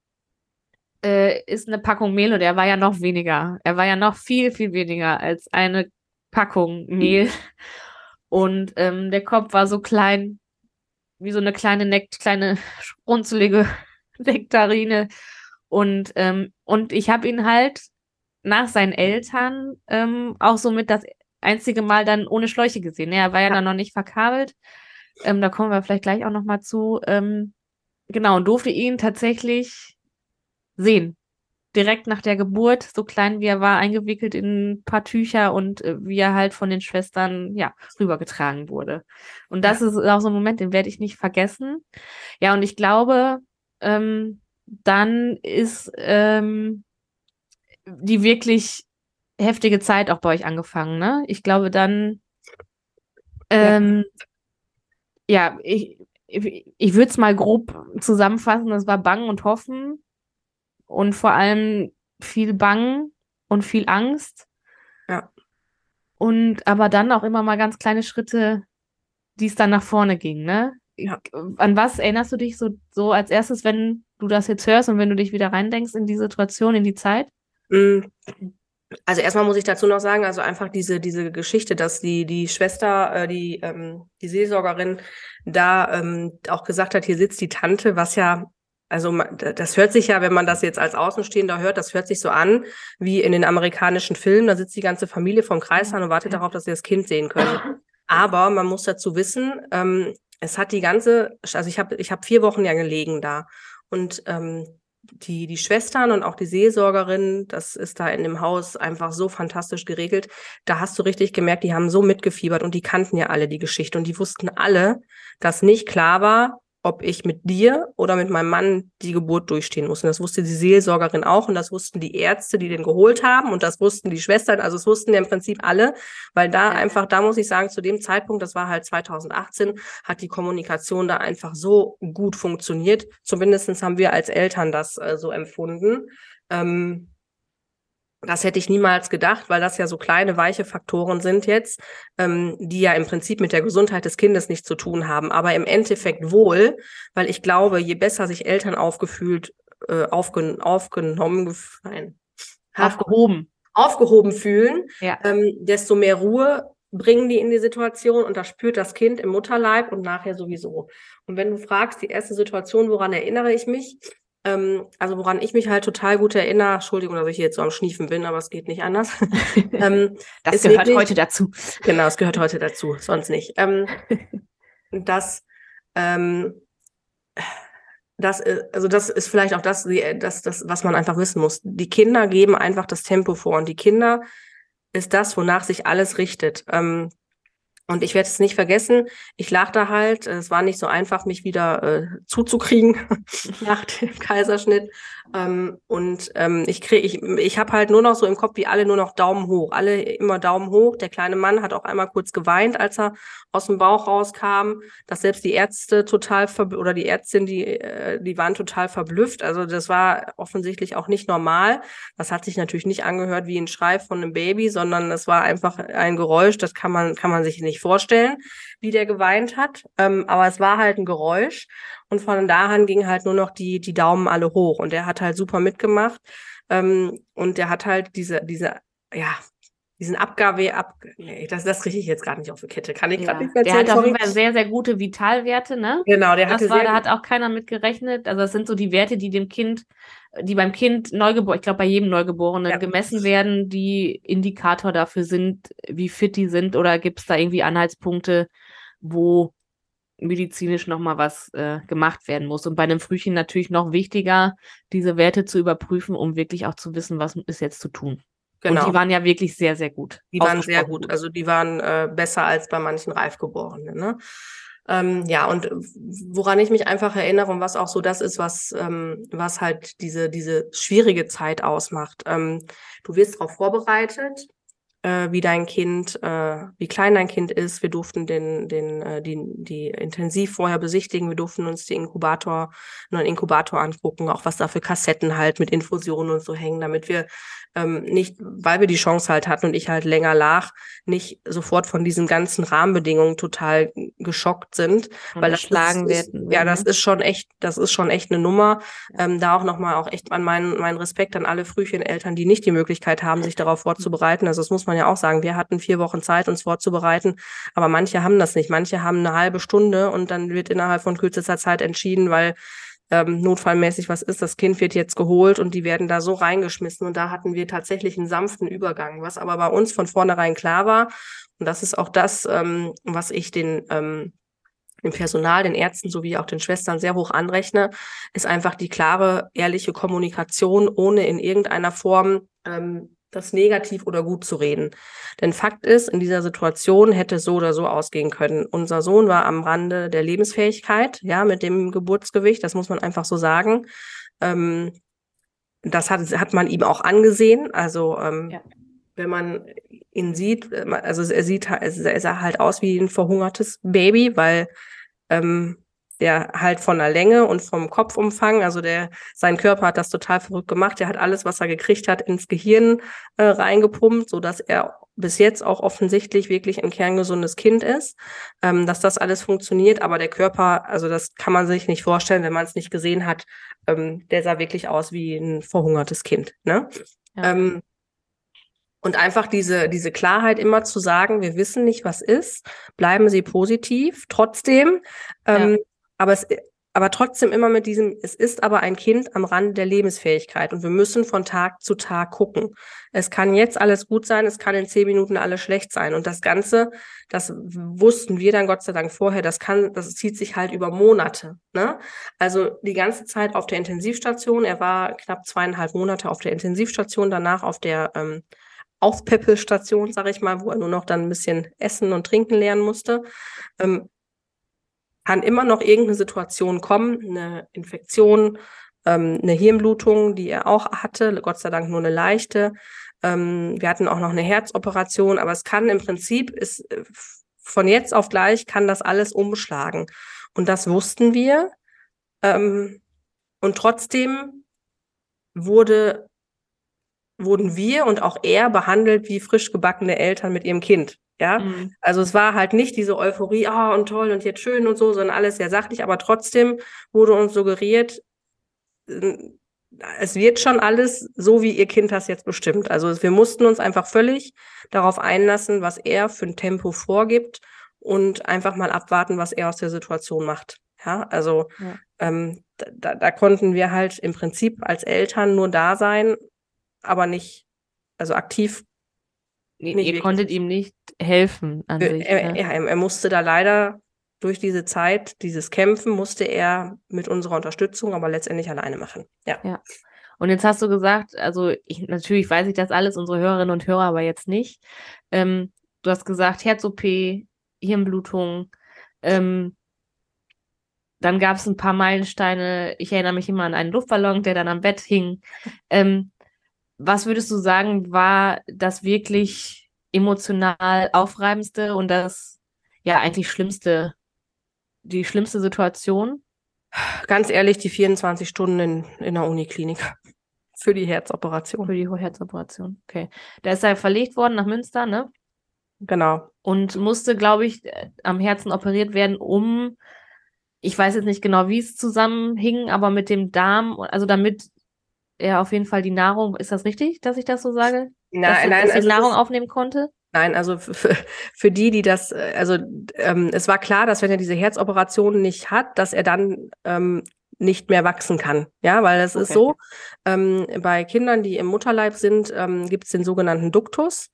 äh, ist eine Packung Mehl und er war ja noch weniger. Er war ja noch viel, viel weniger als eine Packung Mehl. Und ähm, der Kopf war so klein, wie so eine kleine, Nekt kleine runzelige Nektarine. Und, ähm, und ich habe ihn halt nach seinen Eltern ähm, auch somit das einzige Mal dann ohne Schläuche gesehen. Er war ja, Ja. dann noch nicht verkabelt. Ähm, da kommen wir vielleicht gleich auch noch mal zu. Ähm, genau, und durfte ihn tatsächlich sehen. Direkt nach der Geburt, so klein wie er war, eingewickelt in ein paar Tücher und äh, wie er halt von den Schwestern, ja, rübergetragen wurde. Und das ist auch so ein Moment, den werde ich nicht vergessen. Ja, und ich glaube, ähm, dann ist ähm, die wirklich heftige Zeit auch bei euch angefangen, ne? Ich glaube, dann, ähm, ja, ich, ich, ich würde es mal grob zusammenfassen. Das war Bangen und Hoffen und vor allem viel Bangen und viel Angst. Ja. Und aber dann auch immer mal ganz kleine Schritte, die es dann nach vorne ging, ne? Ja. An was erinnerst du dich so, so als erstes, wenn du das jetzt hörst und wenn du dich wieder reindenkst in die Situation, in die Zeit? Mm. Also erstmal muss ich dazu noch sagen, also einfach diese, diese Geschichte, dass die, die Schwester, äh, die, ähm, die Seelsorgerin da ähm, auch gesagt hat, hier sitzt die Tante, was ja, also das hört sich ja, wenn man das jetzt als Außenstehender hört, das hört sich so an wie in den amerikanischen Filmen, da sitzt die ganze Familie vom Kreis an und wartet darauf, dass sie das Kind sehen können. Aber man muss dazu wissen, ähm, es hat die ganze, also ich habe ich hab vier Wochen ja gelegen da und ähm, die, die Schwestern und auch die Seelsorgerin, das ist da in dem Haus einfach so fantastisch geregelt. Da hast du richtig gemerkt, die haben so mitgefiebert und die kannten ja alle die Geschichte und die wussten alle, dass nicht klar war, ob ich mit dir oder mit meinem Mann die Geburt durchstehen muss. Und das wusste die Seelsorgerin auch und das wussten die Ärzte, die den geholt haben und das wussten die Schwestern, also es wussten ja im Prinzip alle, weil da einfach, da muss ich sagen, zu dem Zeitpunkt, das war halt 2018, hat die Kommunikation da einfach so gut funktioniert. Zumindestens haben wir als Eltern das äh, so empfunden. Ähm, das hätte ich niemals gedacht, weil das ja so kleine, weiche Faktoren sind jetzt, ähm, die ja im Prinzip mit der Gesundheit des Kindes nichts zu tun haben, aber im Endeffekt wohl, weil ich glaube, je besser sich Eltern aufgefühlt, äh, aufgen aufgenommen, nein, Aufgehoben. aufgehoben fühlen, Ja. ähm, desto mehr Ruhe bringen die in die Situation und das spürt das Kind im Mutterleib und nachher sowieso. Und wenn du fragst, die erste Situation, woran erinnere ich mich? Ähm, also woran ich mich halt total gut erinnere, Entschuldigung, dass ich hier jetzt so am Schniefen bin, aber es geht nicht anders. ähm, Das ist gehört wirklich- heute dazu. Genau, es gehört heute dazu, sonst nicht. Ähm, das, ähm, das, äh, also das ist vielleicht auch das, die- das, das, was man einfach wissen muss. Die Kinder geben einfach das Tempo vor und die Kinder ist das, wonach sich alles richtet. Ähm, und ich werde es nicht vergessen. Ich lag da halt. Es war nicht so einfach, mich wieder äh, zuzukriegen nach dem Kaiserschnitt. Ähm, und ähm, ich krieg, ich, ich habe halt nur noch so im Kopf, wie alle nur noch Daumen hoch. Alle immer Daumen hoch. Der kleine Mann hat auch einmal kurz geweint, als er aus dem Bauch rauskam. Dass selbst die Ärzte total oder die Ärztin, die, äh, die waren total verblüfft. Also das war offensichtlich auch nicht normal. Das hat sich natürlich nicht angehört wie ein Schrei von einem Baby, sondern es war einfach ein Geräusch. Das kann man kann man sich nicht vorstellen, wie der geweint hat. Ähm, aber es war halt ein Geräusch. Und von da an gingen halt nur noch die, die Daumen alle hoch. Und der hat halt super mitgemacht. Ähm, und der hat halt diese, diese, ja, diesen Abgabe, ab, nee, das, das kriege ich jetzt gar nicht auf die Kette. Kann ich Ja. gerade nicht mehr Der hat erzählen, auf jeden. Fall sehr, sehr gute Vitalwerte, ne? Genau, der hatte Das war, da hat auch keiner mit gerechnet. Also das sind so die Werte, die dem Kind, die beim Kind Neugeboren, ich glaube bei jedem Neugeborenen Ja. gemessen werden, die Indikator dafür sind, wie fit die sind oder gibt es da irgendwie Anhaltspunkte, wo medizinisch nochmal was äh, gemacht werden muss. Und bei einem Frühchen natürlich noch wichtiger, diese Werte zu überprüfen, um wirklich auch zu wissen, was ist jetzt zu tun. genau. Und die waren ja wirklich sehr, sehr gut. Die waren sehr Ausgesprochen gut. Also die waren äh, besser als bei manchen Reifgeborenen. Ne? Ähm, ja, und woran ich mich einfach erinnere und was auch so das ist, was, ähm, was halt diese, diese schwierige Zeit ausmacht. Ähm, du wirst darauf vorbereitet. Äh, wie dein Kind, äh, wie klein dein Kind ist. Wir durften den, den, äh, die, die intensiv vorher besichtigen. Wir durften uns die Inkubator, einen Inkubator angucken, auch was da für Kassetten halt mit Infusionen und so hängen, damit wir ähm, nicht, weil wir die Chance halt hatten und ich halt länger lag, nicht sofort von diesen ganzen Rahmenbedingungen total geschockt sind, Und weil das erschlagen ist, werden. ja, das Mhm. ist schon echt, das ist schon echt eine Nummer. Ähm, da auch nochmal auch echt an meinen, meinen Respekt an alle Frühcheneltern, die nicht die Möglichkeit haben, sich darauf vorzubereiten. Also das muss man ja auch sagen. Wir hatten vier Wochen Zeit, uns vorzubereiten, aber manche haben das nicht. Manche haben eine halbe Stunde und dann wird innerhalb von kürzester Zeit entschieden, weil ähm, notfallmäßig was ist, das Kind wird jetzt geholt und die werden da so reingeschmissen. Und da hatten wir tatsächlich einen sanften Übergang, was aber bei uns von vornherein klar war. Und das ist auch das, ähm, was ich den, ähm, dem Personal, den Ärzten sowie auch den Schwestern sehr hoch anrechne, ist einfach die klare, ehrliche Kommunikation, ohne in irgendeiner Form ähm, das negativ oder gut zu reden. Denn Fakt ist, in dieser Situation hätte so oder so ausgehen können. Unser Sohn war am Rande der Lebensfähigkeit, ja, mit dem Geburtsgewicht, das muss man einfach so sagen. Ähm, das hat, hat man ihm auch angesehen. Also ähm, Ja. wenn man ihn sieht, äh, also er sieht halt- er sah halt aus wie ein verhungertes Baby, weil ähm, der halt von der Länge und vom Kopfumfang, also der, sein Körper hat das total verrückt gemacht. Der hat alles, was er gekriegt hat, ins Gehirn äh, reingepumpt, so dass er bis jetzt auch offensichtlich wirklich ein kerngesundes Kind ist, ähm, dass das alles funktioniert. Aber der Körper, also das kann man sich nicht vorstellen, wenn man es nicht gesehen hat. Ähm, der sah wirklich aus wie ein verhungertes Kind. Ne? Ja. Ähm, und einfach diese, diese Klarheit immer zu sagen, wir wissen nicht, was ist, bleiben Sie positiv, trotzdem. Ähm, Aber es, aber trotzdem immer mit diesem, es ist aber ein Kind am Rande der Lebensfähigkeit und wir müssen von Tag zu Tag gucken. Es kann jetzt alles gut sein, es kann in zehn Minuten alles schlecht sein. Und das Ganze, das wussten wir dann Gott sei Dank vorher, das kann, das zieht sich halt über Monate. Ne? Also die ganze Zeit auf der Intensivstation. Er war knapp zweieinhalb Monate auf der Intensivstation, danach auf der ähm, Aufpäppelstation, sage ich mal, wo er nur noch dann ein bisschen essen und trinken lernen musste. Ähm, kann immer noch irgendeine Situation kommen, eine Infektion, ähm, eine Hirnblutung, die er auch hatte, Gott sei Dank nur eine leichte. Ähm, wir hatten auch noch eine Herzoperation, aber es kann im Prinzip, ist, äh, von jetzt auf gleich kann das alles umschlagen. Und das wussten wir. Ähm, und trotzdem wurde, wurden wir und auch er behandelt wie frisch gebackene Eltern mit ihrem Kind. Ja, Mhm. also es war halt nicht diese Euphorie, ah und toll und jetzt schön und so, sondern alles sehr sachlich, aber trotzdem wurde uns suggeriert, es wird schon alles so, wie ihr Kind das jetzt bestimmt. Also wir mussten uns einfach völlig darauf einlassen, was er für ein Tempo vorgibt und einfach mal abwarten, was er aus der Situation macht. Ja, also Ja. ähm, da, da konnten wir halt im Prinzip als Eltern nur da sein, aber nicht, also aktiv Ihr, Nicht ihr wirklich. konntet ihm nicht helfen an Äh, sich. er, ne? ja, er, er musste da leider durch diese Zeit, dieses Kämpfen, musste er mit unserer Unterstützung, aber letztendlich alleine machen. Ja. Und jetzt hast du gesagt, also ich, natürlich weiß ich das alles, unsere Hörerinnen und Hörer aber jetzt nicht. Ähm, du hast gesagt, Herz-OP, Hirnblutung. Ähm, dann gab es ein paar Meilensteine. Ich erinnere mich immer an einen Luftballon, der dann am Bett hing. Ähm, was würdest du sagen, war das wirklich emotional aufreibendste und das ja eigentlich schlimmste, die schlimmste Situation? Ganz ehrlich, die 24 Stunden in, in der Uniklinik für die Herzoperation. Für die Herzoperation. Okay. Da ist er verlegt worden nach Münster, ne? Genau. Und musste, glaube ich, am Herzen operiert werden, um, ich weiß jetzt nicht genau, wie es zusammenhing, aber mit dem Darm, also damit er auf jeden Fall die Nahrung, ist das richtig, dass ich das so sage? dass, Nein, nein, dass er also Nahrung aufnehmen konnte? nein, also für, für die, die das, äh, also ähm, es war klar, dass wenn er diese Herzoperation nicht hat, dass er dann ähm, nicht mehr wachsen kann. Ja, weil es ist Okay. so, ähm, bei Kindern, die im Mutterleib sind, ähm, gibt es den sogenannten Duktus.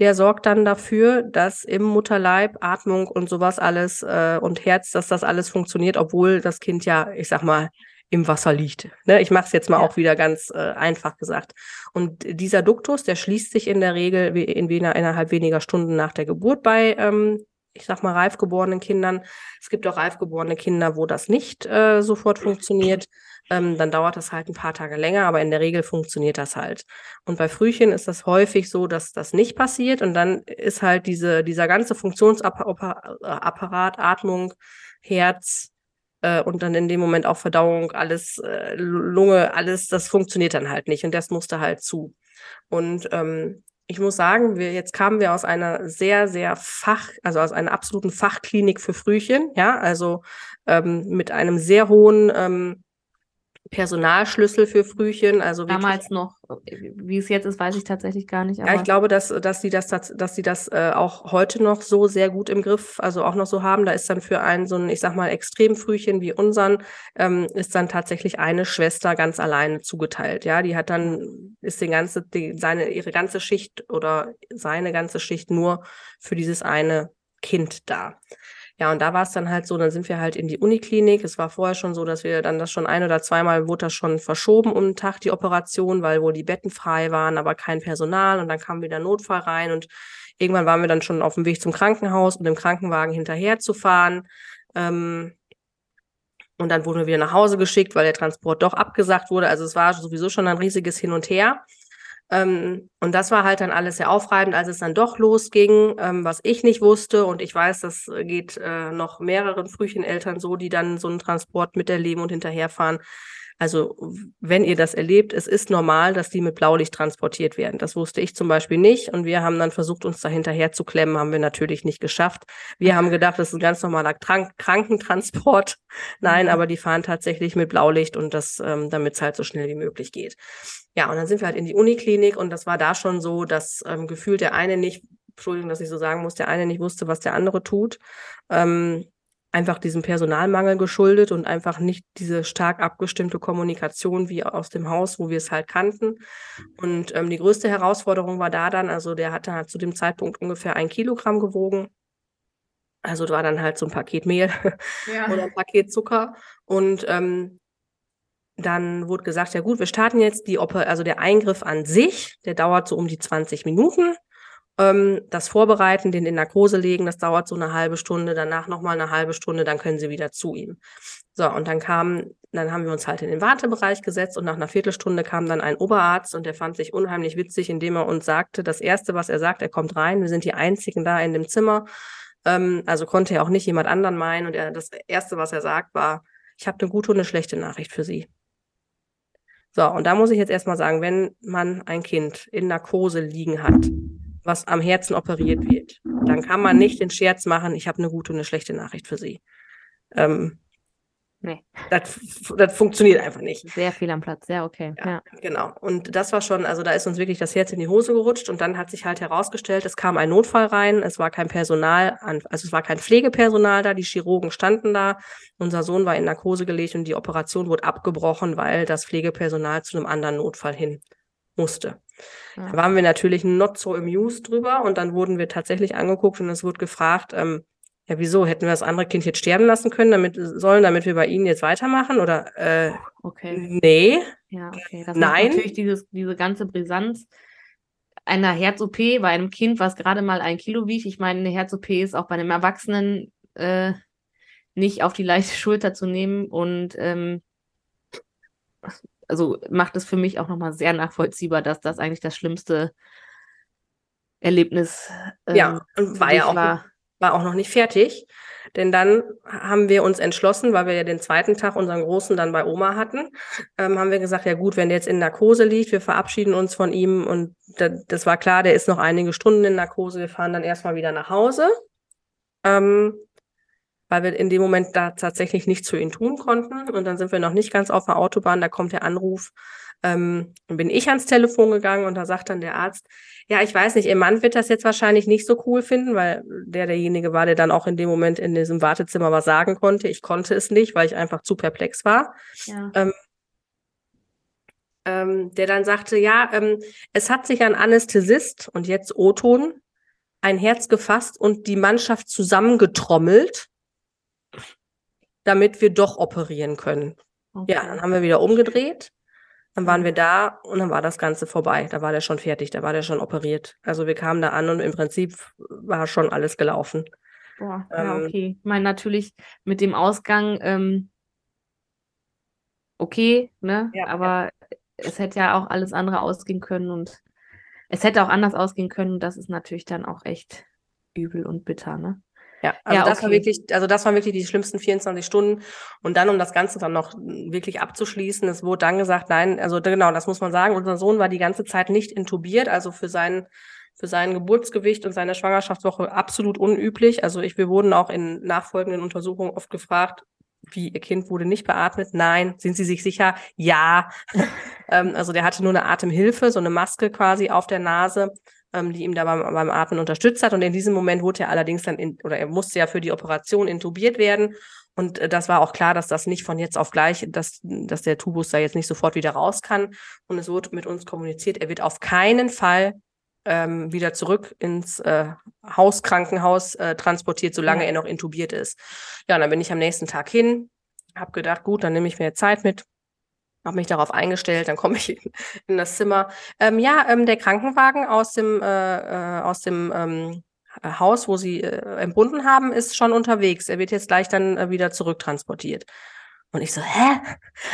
Der sorgt dann dafür, dass im Mutterleib Atmung und sowas alles äh, und Herz, dass das alles funktioniert, obwohl das Kind ja, ich sag mal, im Wasser liegt. Ne? Ich mache es jetzt mal Ja. auch wieder ganz äh, einfach gesagt. Und dieser Duktus, der schließt sich in der Regel in weniger, innerhalb weniger Stunden nach der Geburt bei ähm, ich sag mal, reif geborenen Kindern. Es gibt auch reif geborene Kinder, wo das nicht äh, sofort funktioniert. Ähm, dann dauert das halt ein paar Tage länger, aber in der Regel funktioniert das halt. Und bei Frühchen ist das häufig so, dass das nicht passiert und dann ist halt diese, dieser ganze Funktionsapparat, Atmung, Herz, äh, und dann in dem Moment auch Verdauung, alles, äh, Lunge, alles, das funktioniert dann halt nicht und das musste halt zu. Und ähm, ich muss sagen, wir jetzt kamen wir aus einer sehr, sehr Fach, also aus einer absoluten Fachklinik für Frühchen, ja, also ähm, mit einem sehr hohen ähm, Personalschlüssel für Frühchen. Also damals noch, wie es jetzt ist, weiß ich tatsächlich gar nicht. ja, ich glaube, dass dass sie das dass sie das äh, auch heute noch so sehr gut im Griff, also auch noch so haben. Da ist dann für einen so ein, ich sag mal, Extremfrühchen wie unseren ähm, ist dann tatsächlich eine Schwester ganz alleine zugeteilt. Ja, die hat dann ist die ganze die, seine ihre ganze Schicht oder seine ganze Schicht nur für dieses eine Kind da. Ja, und da war es dann halt so, dann sind wir halt in die Uniklinik. Es war vorher schon so, dass wir dann das schon ein oder zweimal wurde das schon verschoben um den Tag, die Operation, weil wohl die Betten frei waren, aber kein Personal. Und dann kam wieder Notfall rein und irgendwann waren wir dann schon auf dem Weg zum Krankenhaus und im Krankenwagen hinterher zu fahren. Ähm, und dann wurden wir wieder nach Hause geschickt, weil der Transport doch abgesagt wurde. Also es war sowieso schon ein riesiges Hin und Her. Ähm, und das war halt dann alles sehr aufreibend, als es dann doch losging, ähm, was ich nicht wusste. Und ich weiß, das geht äh, noch mehreren Frühcheneltern so, die dann so einen Transport miterleben und hinterherfahren. Also wenn ihr das erlebt, es ist normal, dass die mit Blaulicht transportiert werden. Das wusste ich zum Beispiel nicht. Und wir haben dann versucht, uns da hinterher zu klemmen, haben wir natürlich nicht geschafft. Wir haben gedacht, das ist ein ganz normaler Krank Krankentransport. Nein, mhm. aber die fahren tatsächlich mit Blaulicht und das, ähm, damit es halt so schnell wie möglich geht. Ja, und dann sind wir halt in die Uniklinik und das war da schon so, dass ähm, gefühlt der eine nicht, Entschuldigung, dass ich so sagen muss, der eine nicht wusste, was der andere tut. Ähm, einfach diesem Personalmangel geschuldet und einfach nicht diese stark abgestimmte Kommunikation wie aus dem Haus, wo wir es halt kannten. Und ähm, die größte Herausforderung war da dann, also der hatte halt zu dem Zeitpunkt ungefähr ein Kilogramm gewogen. Also war dann halt so ein Paket Mehl ja. oder ein Paket Zucker. Und ähm, dann wurde gesagt, ja gut, wir starten jetzt die Oper, also der Eingriff an sich, der dauert so um die 20 Minuten. Ähm, das Vorbereiten, den in Narkose legen, das dauert so eine halbe Stunde, danach nochmal eine halbe Stunde, dann können sie wieder zu ihm. So, und dann kam, dann haben wir uns halt in den Wartebereich gesetzt und nach einer Viertelstunde kam dann ein Oberarzt und der fand sich unheimlich witzig, indem er uns sagte, das erste, was er sagt, er kommt rein, wir sind die einzigen da in dem Zimmer. Ähm, also konnte er auch nicht jemand anderen meinen und er, das erste, was er sagt, war, ich habe eine gute und eine schlechte Nachricht für Sie. So, und da muss ich jetzt erstmal sagen, wenn man ein Kind in Narkose liegen hat, was am Herzen operiert wird, dann kann man nicht den Scherz machen, ich habe eine gute und eine schlechte Nachricht für Sie. Ähm, Nee. Das, das funktioniert einfach nicht. Sehr viel am Platz, sehr okay. Ja, ja, Genau. Und das war schon, also da ist uns wirklich das Herz in die Hose gerutscht und dann hat sich halt herausgestellt, es kam ein Notfall rein, es war kein Personal, also es war kein Pflegepersonal da, die Chirurgen standen da, unser Sohn war in Narkose gelegt und die Operation wurde abgebrochen, weil das Pflegepersonal zu einem anderen Notfall hin musste. Ja. Da waren wir natürlich not so amused drüber und dann wurden wir tatsächlich angeguckt und es wurde gefragt, ähm, ja, wieso? Hätten wir das andere Kind jetzt sterben lassen können, damit sollen, damit wir bei Ihnen jetzt weitermachen? Oder äh, okay. nee. Ja, okay. Das Nein. natürlich dieses, diese ganze Brisanz einer Herz-OP bei einem Kind, was gerade mal ein Kilo wiegt. Ich meine, eine Herz-OP ist auch bei einem Erwachsenen äh, nicht auf die leichte Schulter zu nehmen und ähm, also macht es für mich auch nochmal sehr nachvollziehbar, dass das eigentlich das schlimmste Erlebnis ähm, ja, und war ja auch war war auch noch nicht fertig. Denn dann haben wir uns entschlossen, weil wir ja den zweiten Tag unseren Großen dann bei Oma hatten, ähm, haben wir gesagt, ja gut, wenn der jetzt in Narkose liegt, wir verabschieden uns von ihm und da, das war klar, der ist noch einige Stunden in Narkose, wir fahren dann erstmal wieder nach Hause, ähm, weil wir in dem Moment da tatsächlich nichts für ihn tun konnten und dann sind wir noch nicht ganz auf der Autobahn, da kommt der Anruf, ähm, dann bin ich ans Telefon gegangen und da sagt dann der Arzt, ja, ich weiß nicht, ihr Mann wird das jetzt wahrscheinlich nicht so cool finden, weil der derjenige war, der dann auch in dem Moment in diesem Wartezimmer was sagen konnte. Ich konnte es nicht, weil ich einfach zu perplex war. Ja. Ähm, ähm, der dann sagte, ja, ähm, es hat sich ein Anästhesist und jetzt O-Ton ein Herz gefasst und die Mannschaft zusammengetrommelt, damit wir doch operieren können. Okay. Ja, dann haben wir wieder umgedreht dann waren wir da und dann war das Ganze vorbei. Da war der schon fertig, da war der schon operiert. Also wir kamen da an und im Prinzip war schon alles gelaufen. Boah, ähm, ja, okay. Ich meine, natürlich mit dem Ausgang, ähm, okay, ne? Ja, Aber ja. es hätte ja auch alles andere ausgehen können und es hätte auch anders ausgehen können. Das ist natürlich dann auch echt übel und bitter, ne? Ja, also ja, das okay. war wirklich, also das waren wirklich die schlimmsten 24 Stunden. Und dann, um das Ganze dann noch wirklich abzuschließen, es wurde dann gesagt, nein, also genau, das muss man sagen, unser Sohn war die ganze Zeit nicht intubiert, also für seinen für sein Geburtsgewicht und seine Schwangerschaftswoche absolut unüblich. Also ich, wir wurden auch in nachfolgenden Untersuchungen oft gefragt, wie ihr Kind wurde nicht beatmet? Nein. Sind Sie sich sicher? Ja. ähm, also der hatte nur eine Atemhilfe, so eine Maske quasi auf der Nase, ähm, die ihm da beim, beim Atmen unterstützt hat. Und in diesem Moment wurde er allerdings dann, in, oder er musste ja für die Operation intubiert werden. Und äh, das war auch klar, dass das nicht von jetzt auf gleich, dass, dass der Tubus da jetzt nicht sofort wieder raus kann. Und es wurde mit uns kommuniziert, er wird auf keinen Fall ähm, wieder zurück ins äh, Hauskrankenhaus äh, transportiert, solange ja. er noch intubiert ist. Ja, und dann bin ich am nächsten Tag hin, habe gedacht, gut, dann nehme ich mir Zeit mit, habe mich darauf eingestellt, dann komme ich in, das Zimmer. Ähm, ja, ähm, der Krankenwagen aus dem äh, äh, aus dem ähm, Haus, wo sie äh, entbunden haben, ist schon unterwegs. Er wird jetzt gleich dann äh, wieder zurücktransportiert. Und ich so, hä?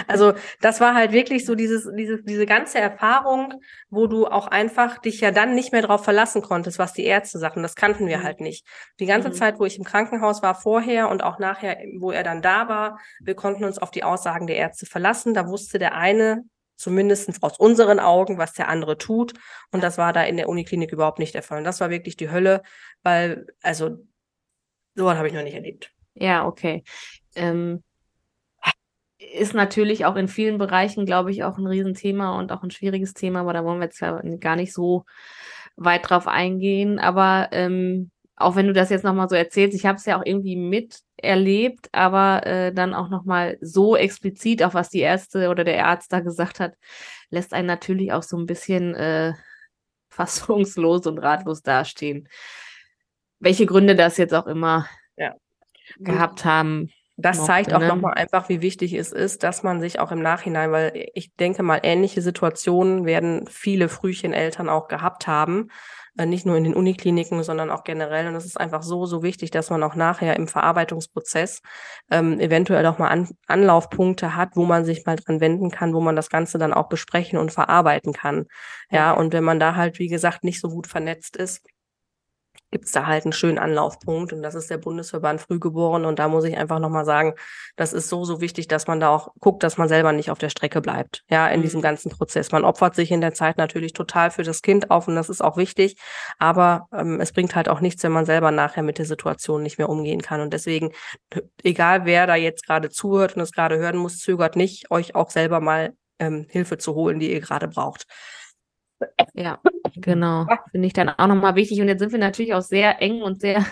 Also das war halt wirklich so dieses, dieses, diese ganze Erfahrung, wo du auch einfach dich ja dann nicht mehr drauf verlassen konntest, was die Ärzte sagten. Das kannten wir mhm. halt nicht. Die ganze mhm. Zeit, wo ich im Krankenhaus war vorher und auch nachher, wo er dann da war, wir konnten uns auf die Aussagen der Ärzte verlassen. Da wusste der eine, zumindest aus unseren Augen, was der andere tut. Und das war da in der Uniklinik überhaupt nicht der Fall. Und das war wirklich die Hölle, weil, also, sowas habe ich noch nicht erlebt. Ja, okay. Ähm ist natürlich auch in vielen Bereichen, glaube ich, auch ein Riesenthema und auch ein schwieriges Thema, aber da wollen wir jetzt ja gar nicht so weit drauf eingehen. Aber ähm, auch wenn du das jetzt nochmal so erzählst, ich habe es ja auch irgendwie miterlebt, aber äh, dann auch nochmal so explizit, auch was die Ärzte oder der Arzt da gesagt hat, lässt einen natürlich auch so ein bisschen äh, fassungslos und ratlos dastehen. Welche Gründe das jetzt auch immer ja. gehabt haben, das zeigt auch nochmal einfach, wie wichtig es ist, dass man sich auch im Nachhinein, weil ich denke mal, ähnliche Situationen werden viele Frühcheneltern auch gehabt haben. Äh, nicht nur in den Unikliniken, sondern auch generell. Und es ist einfach so, so wichtig, dass man auch nachher im Verarbeitungsprozess ähm, eventuell auch mal An Anlaufpunkte hat, wo man sich mal dran wenden kann, wo man das Ganze dann auch besprechen und verarbeiten kann. Ja, und wenn man da halt, wie gesagt, nicht so gut vernetzt ist, gibt es da halt einen schönen Anlaufpunkt und das ist der Bundesverband Frühgeboren und da muss ich einfach nochmal sagen, das ist so, so wichtig, dass man da auch guckt, dass man selber nicht auf der Strecke bleibt, ja, in mhm. diesem ganzen Prozess. Man opfert sich in der Zeit natürlich total für das Kind auf und das ist auch wichtig, aber ähm, es bringt halt auch nichts, wenn man selber nachher mit der Situation nicht mehr umgehen kann und deswegen, egal wer da jetzt gerade zuhört und es gerade hören muss, zögert nicht, euch auch selber mal ähm, Hilfe zu holen, die ihr gerade braucht. Ja, genau. Finde ich dann auch nochmal wichtig. Und jetzt sind wir natürlich auch sehr eng und sehr,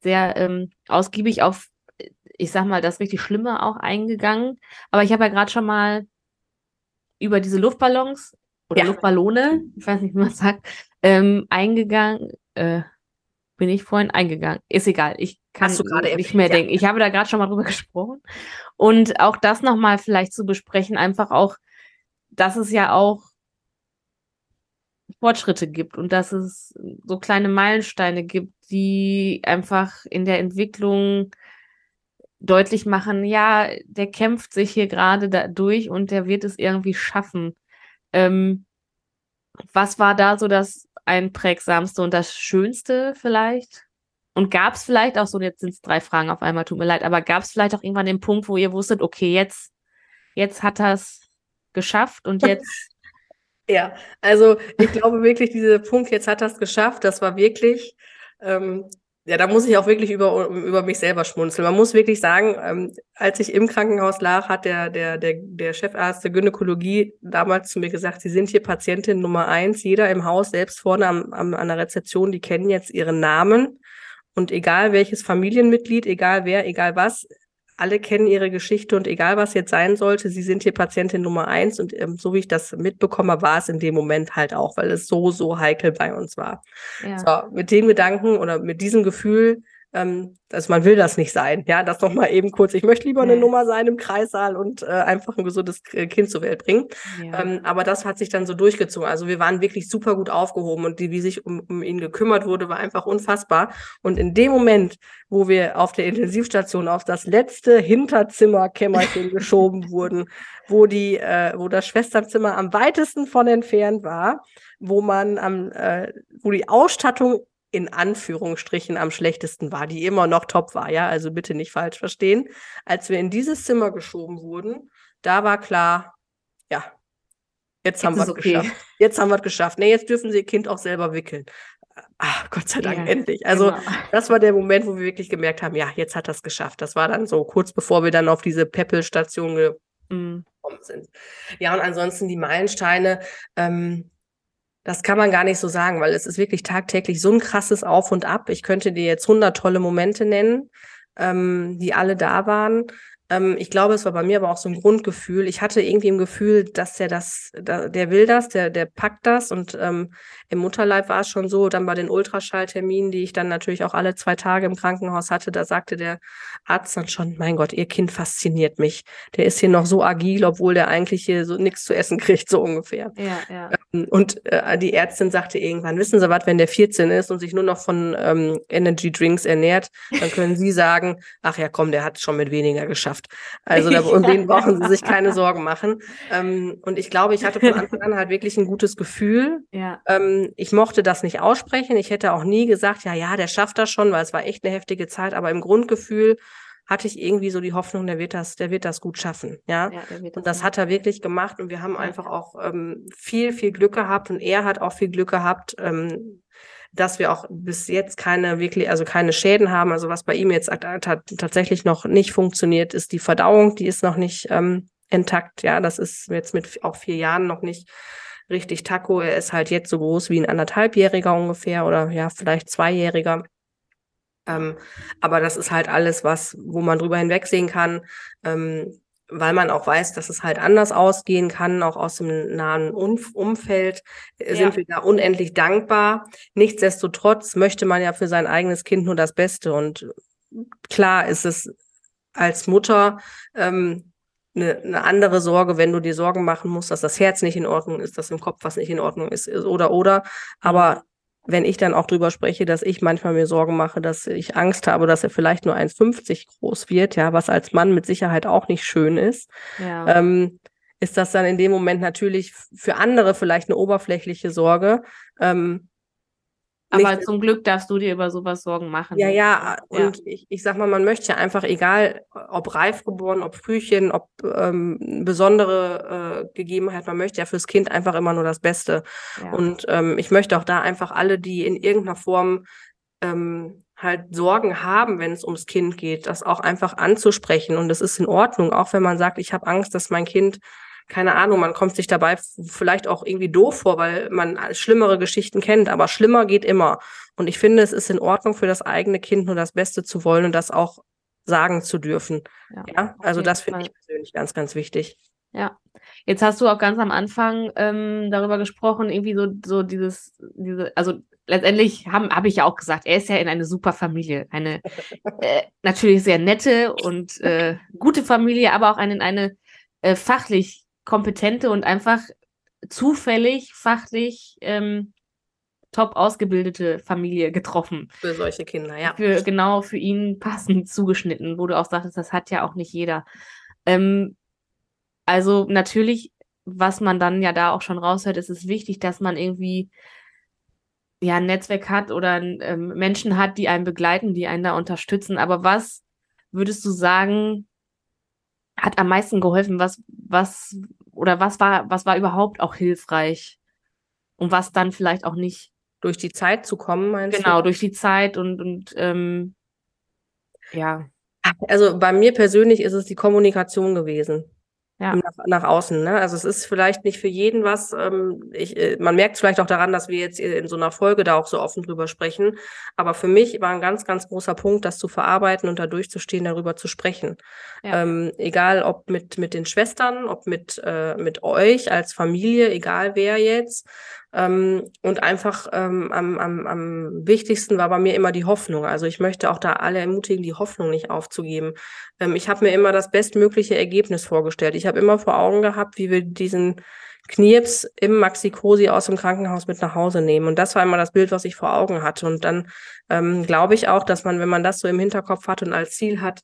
sehr ähm, ausgiebig auf, ich sag mal, das richtig Schlimme auch eingegangen. Aber ich habe ja gerade schon mal über diese Luftballons oder ja. Luftballone, ich weiß nicht, wie man sagt, ähm, eingegangen. Äh, bin ich vorhin eingegangen. Ist egal. Ich kann nicht mehr ja. denken. Ich habe da gerade schon mal drüber gesprochen. Und auch das nochmal vielleicht zu besprechen, einfach auch, dass es ja auch Fortschritte gibt und dass es so kleine Meilensteine gibt, die einfach in der Entwicklung deutlich machen, ja, der kämpft sich hier gerade da durch und der wird es irgendwie schaffen. Ähm, was war da so das einprägsamste und das Schönste vielleicht? Und gab es vielleicht auch so, jetzt sind es drei Fragen auf einmal, tut mir leid, aber gab es vielleicht auch irgendwann den Punkt, wo ihr wusstet, okay, jetzt, jetzt hat er es geschafft und jetzt ja, also ich glaube wirklich, dieser Punkt, jetzt hat es geschafft, das war wirklich, ähm, ja, da muss ich auch wirklich über, über mich selber schmunzeln. Man muss wirklich sagen, ähm, als ich im Krankenhaus lag, hat der, der, der, der Chefarzt der Gynäkologie damals zu mir gesagt, Sie sind hier Patientin Nummer eins. Jeder im Haus, selbst vorne am, am, an der Rezeption, die kennen jetzt ihren Namen. Und egal welches Familienmitglied, egal wer, egal was, alle kennen ihre Geschichte und egal was jetzt sein sollte, sie sind hier Patientin Nummer eins und ähm, so wie ich das mitbekomme, war es in dem Moment halt auch, weil es so, so heikel bei uns war. Ja. So, mit dem Gedanken oder mit diesem Gefühl ähm, also man will das nicht sein. Ja, das noch mal eben kurz. Ich möchte lieber eine Ja. Nummer sein im Kreissaal und äh, einfach ein gesundes K- Kind zur Welt bringen. Ja. Ähm, aber das hat sich dann so durchgezogen. Also wir waren wirklich super gut aufgehoben und die, wie sich um, um ihn gekümmert wurde, war einfach unfassbar. Und in dem Moment, wo wir auf der Intensivstation auf das letzte Hinterzimmerkämmerchen geschoben wurden, wo die, äh, wo das Schwesternzimmer am weitesten von entfernt war, wo man am, äh, wo die Ausstattung in Anführungsstrichen am schlechtesten war, die immer noch top war, ja, also bitte nicht falsch verstehen. Als wir in dieses Zimmer geschoben wurden, da war klar, ja, jetzt, haben wir es okay. geschafft. Jetzt haben wir es geschafft. Nee, jetzt dürfen sie ihr Kind auch selber wickeln. Ah, Gott sei Dank, Ja, endlich. Also, genau. das war der Moment, wo wir wirklich gemerkt haben, ja, jetzt hat das geschafft. Das war dann so kurz bevor wir dann auf diese Peppel-Station Mm, gekommen sind. Ja, und ansonsten die Meilensteine, ähm, das kann man gar nicht so sagen, weil es ist wirklich tagtäglich so ein krasses Auf und Ab. Ich könnte dir jetzt 100 tolle Momente nennen, ähm, die alle da waren. Ähm, ich glaube, es war bei mir aber auch so ein Grundgefühl. Ich hatte irgendwie im Gefühl, dass der das, da, der will das, der, der packt das. Und ähm, im Mutterleib war es schon so. Dann bei den Ultraschallterminen, die ich dann natürlich auch alle zwei Tage im Krankenhaus hatte, da sagte der Arzt dann schon, mein Gott, ihr Kind fasziniert mich. Der ist hier noch so agil, obwohl der eigentlich hier so nichts zu essen kriegt, so ungefähr. ja, ja. Und äh, die Ärztin sagte irgendwann, wissen Sie was, wenn der 14 ist und sich nur noch von ähm, Energy Drinks ernährt, dann können Sie sagen, ach ja, komm, der hat es schon mit weniger geschafft. Also da, um den brauchen Sie sich keine Sorgen machen. Ähm, und ich glaube, ich hatte von Anfang an halt wirklich ein gutes Gefühl. ja. Ähm, ich mochte das nicht aussprechen. Ich hätte auch nie gesagt, ja, ja, der schafft das schon, weil es war echt eine heftige Zeit. Aber im Grundgefühl hatte ich irgendwie so die Hoffnung, der wird das, der wird das gut schaffen. Ja. ja wird Und das hat er wirklich gemacht und wir haben einfach auch ähm, viel, viel Glück gehabt und er hat auch viel Glück gehabt, ähm, dass wir auch bis jetzt keine wirklich, also keine Schäden haben. Also was bei ihm jetzt tatsächlich noch nicht funktioniert, ist die Verdauung, die ist noch nicht ähm, intakt. Ja, das ist jetzt mit auch vier Jahren noch nicht richtig Taco. Er ist halt jetzt so groß wie ein anderthalbjähriger ungefähr oder ja, vielleicht zweijähriger. Ähm, aber das ist halt alles, was, wo man drüber hinwegsehen kann, ähm, weil man auch weiß, dass es halt anders ausgehen kann, auch aus dem nahen Umf Umfeld äh, Ja. sind wir da unendlich dankbar. Nichtsdestotrotz möchte man ja für sein eigenes Kind nur das Beste und klar ist es als Mutter ähm, eine, eine andere Sorge, wenn du dir Sorgen machen musst, dass das Herz nicht in Ordnung ist, dass im Kopf was nicht in Ordnung ist oder oder. Aber wenn ich dann auch drüber spreche, dass ich manchmal mir Sorgen mache, dass ich Angst habe, dass er vielleicht nur 1,50 groß wird, ja, was als Mann mit Sicherheit auch nicht schön ist, Ja. ähm, ist das dann in dem Moment natürlich für andere vielleicht eine oberflächliche Sorge. Ähm, Aber nicht- zum Glück darfst du dir über sowas Sorgen machen. ja, ja, Ja. und Ich, ich sag mal, man möchte ja einfach, egal ob reif geboren, ob Frühchen, ob ähm, besondere äh, Gegebenheit, man möchte ja fürs Kind einfach immer nur das Beste. Ja. Und ähm, ich möchte auch da einfach alle, die in irgendeiner Form ähm, halt Sorgen haben, wenn es ums Kind geht, das auch einfach anzusprechen. Und es ist in Ordnung, auch wenn man sagt, ich habe Angst, dass mein Kind, keine Ahnung, man kommt sich dabei vielleicht auch irgendwie doof vor, weil man schlimmere Geschichten kennt, aber schlimmer geht immer. Und ich finde, es ist in Ordnung für das eigene Kind nur das Beste zu wollen und das auch sagen zu dürfen. Ja, Ja, also das finde ich persönlich ganz, ganz wichtig. Ja. Jetzt hast du auch ganz am Anfang ähm, darüber gesprochen, irgendwie so, so dieses, diese, also letztendlich habe hab ich ja auch gesagt, er ist ja in eine super Familie. Eine äh, natürlich sehr nette und äh, gute Familie, aber auch eine, in eine äh, fachlich kompetente und einfach zufällig, fachlich ähm, top ausgebildete Familie getroffen. Für solche Kinder, ja. Für, genau für ihn passend zugeschnitten, wo du auch sagtest, das hat ja auch nicht jeder. Ähm, also natürlich, was man dann ja da auch schon raushört, ist es wichtig, dass man irgendwie ja ein Netzwerk hat oder ähm, Menschen hat, die einen begleiten, die einen da unterstützen. Aber was würdest du sagen, hat am meisten geholfen? Was, was, oder was war, was war überhaupt auch hilfreich? Und was dann vielleicht auch nicht? Durch die Zeit zu kommen, meinst du? Genau, durch die Zeit und, und ähm, ja. Also bei mir persönlich ist es die Kommunikation gewesen. Ja. Nach, nach außen. Ne? Also es ist vielleicht nicht für jeden was. Ähm, ich, äh, man merkt es vielleicht auch daran, dass wir jetzt in so einer Folge da auch so offen drüber sprechen. Aber für mich war ein ganz, ganz großer Punkt, das zu verarbeiten und da durchzustehen, darüber zu sprechen. Ja. Ähm, egal ob mit, mit den Schwestern, ob mit, äh, mit euch als Familie, egal wer jetzt. Ähm, und einfach ähm, am, am, am wichtigsten war bei mir immer die Hoffnung. Also ich möchte auch da alle ermutigen, die Hoffnung nicht aufzugeben. Ähm, ich habe mir immer das bestmögliche Ergebnis vorgestellt. Ich habe immer vor Augen gehabt, wie wir diesen Knirps im Maxi-Cosi aus dem Krankenhaus mit nach Hause nehmen. Und das war immer das Bild, was ich vor Augen hatte. Und dann ähm, glaube ich auch, dass man, wenn man das so im Hinterkopf hat und als Ziel hat,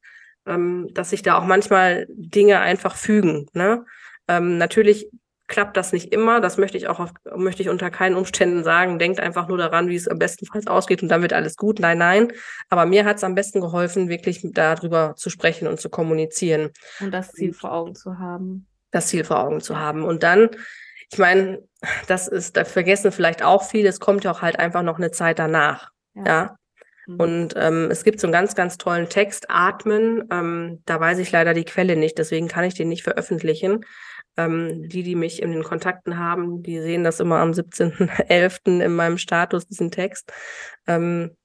ähm, dass sich da auch manchmal Dinge einfach fügen. Ne? Ähm, natürlich klappt das nicht immer. Das möchte ich auch auf, möchte ich unter keinen Umständen sagen. Denkt einfach nur daran, wie es am bestenfalls ausgeht und dann wird alles gut. Nein, nein. Aber mir hat es am besten geholfen, wirklich darüber zu sprechen und zu kommunizieren. Und das Ziel vor Augen zu haben. Das Ziel vor Augen zu haben. Und dann, ich meine, das ist, da vergessen vielleicht auch viele, es kommt ja auch halt einfach noch eine Zeit danach. Ja. ja? Mhm. Und ähm, es gibt so einen ganz, ganz tollen Text, Atmen. Ähm, da weiß ich leider die Quelle nicht, deswegen kann ich den nicht veröffentlichen. Ähm, die, die mich in den Kontakten haben, die sehen das immer am 17.11. in meinem Status, diesen Text. Ähm,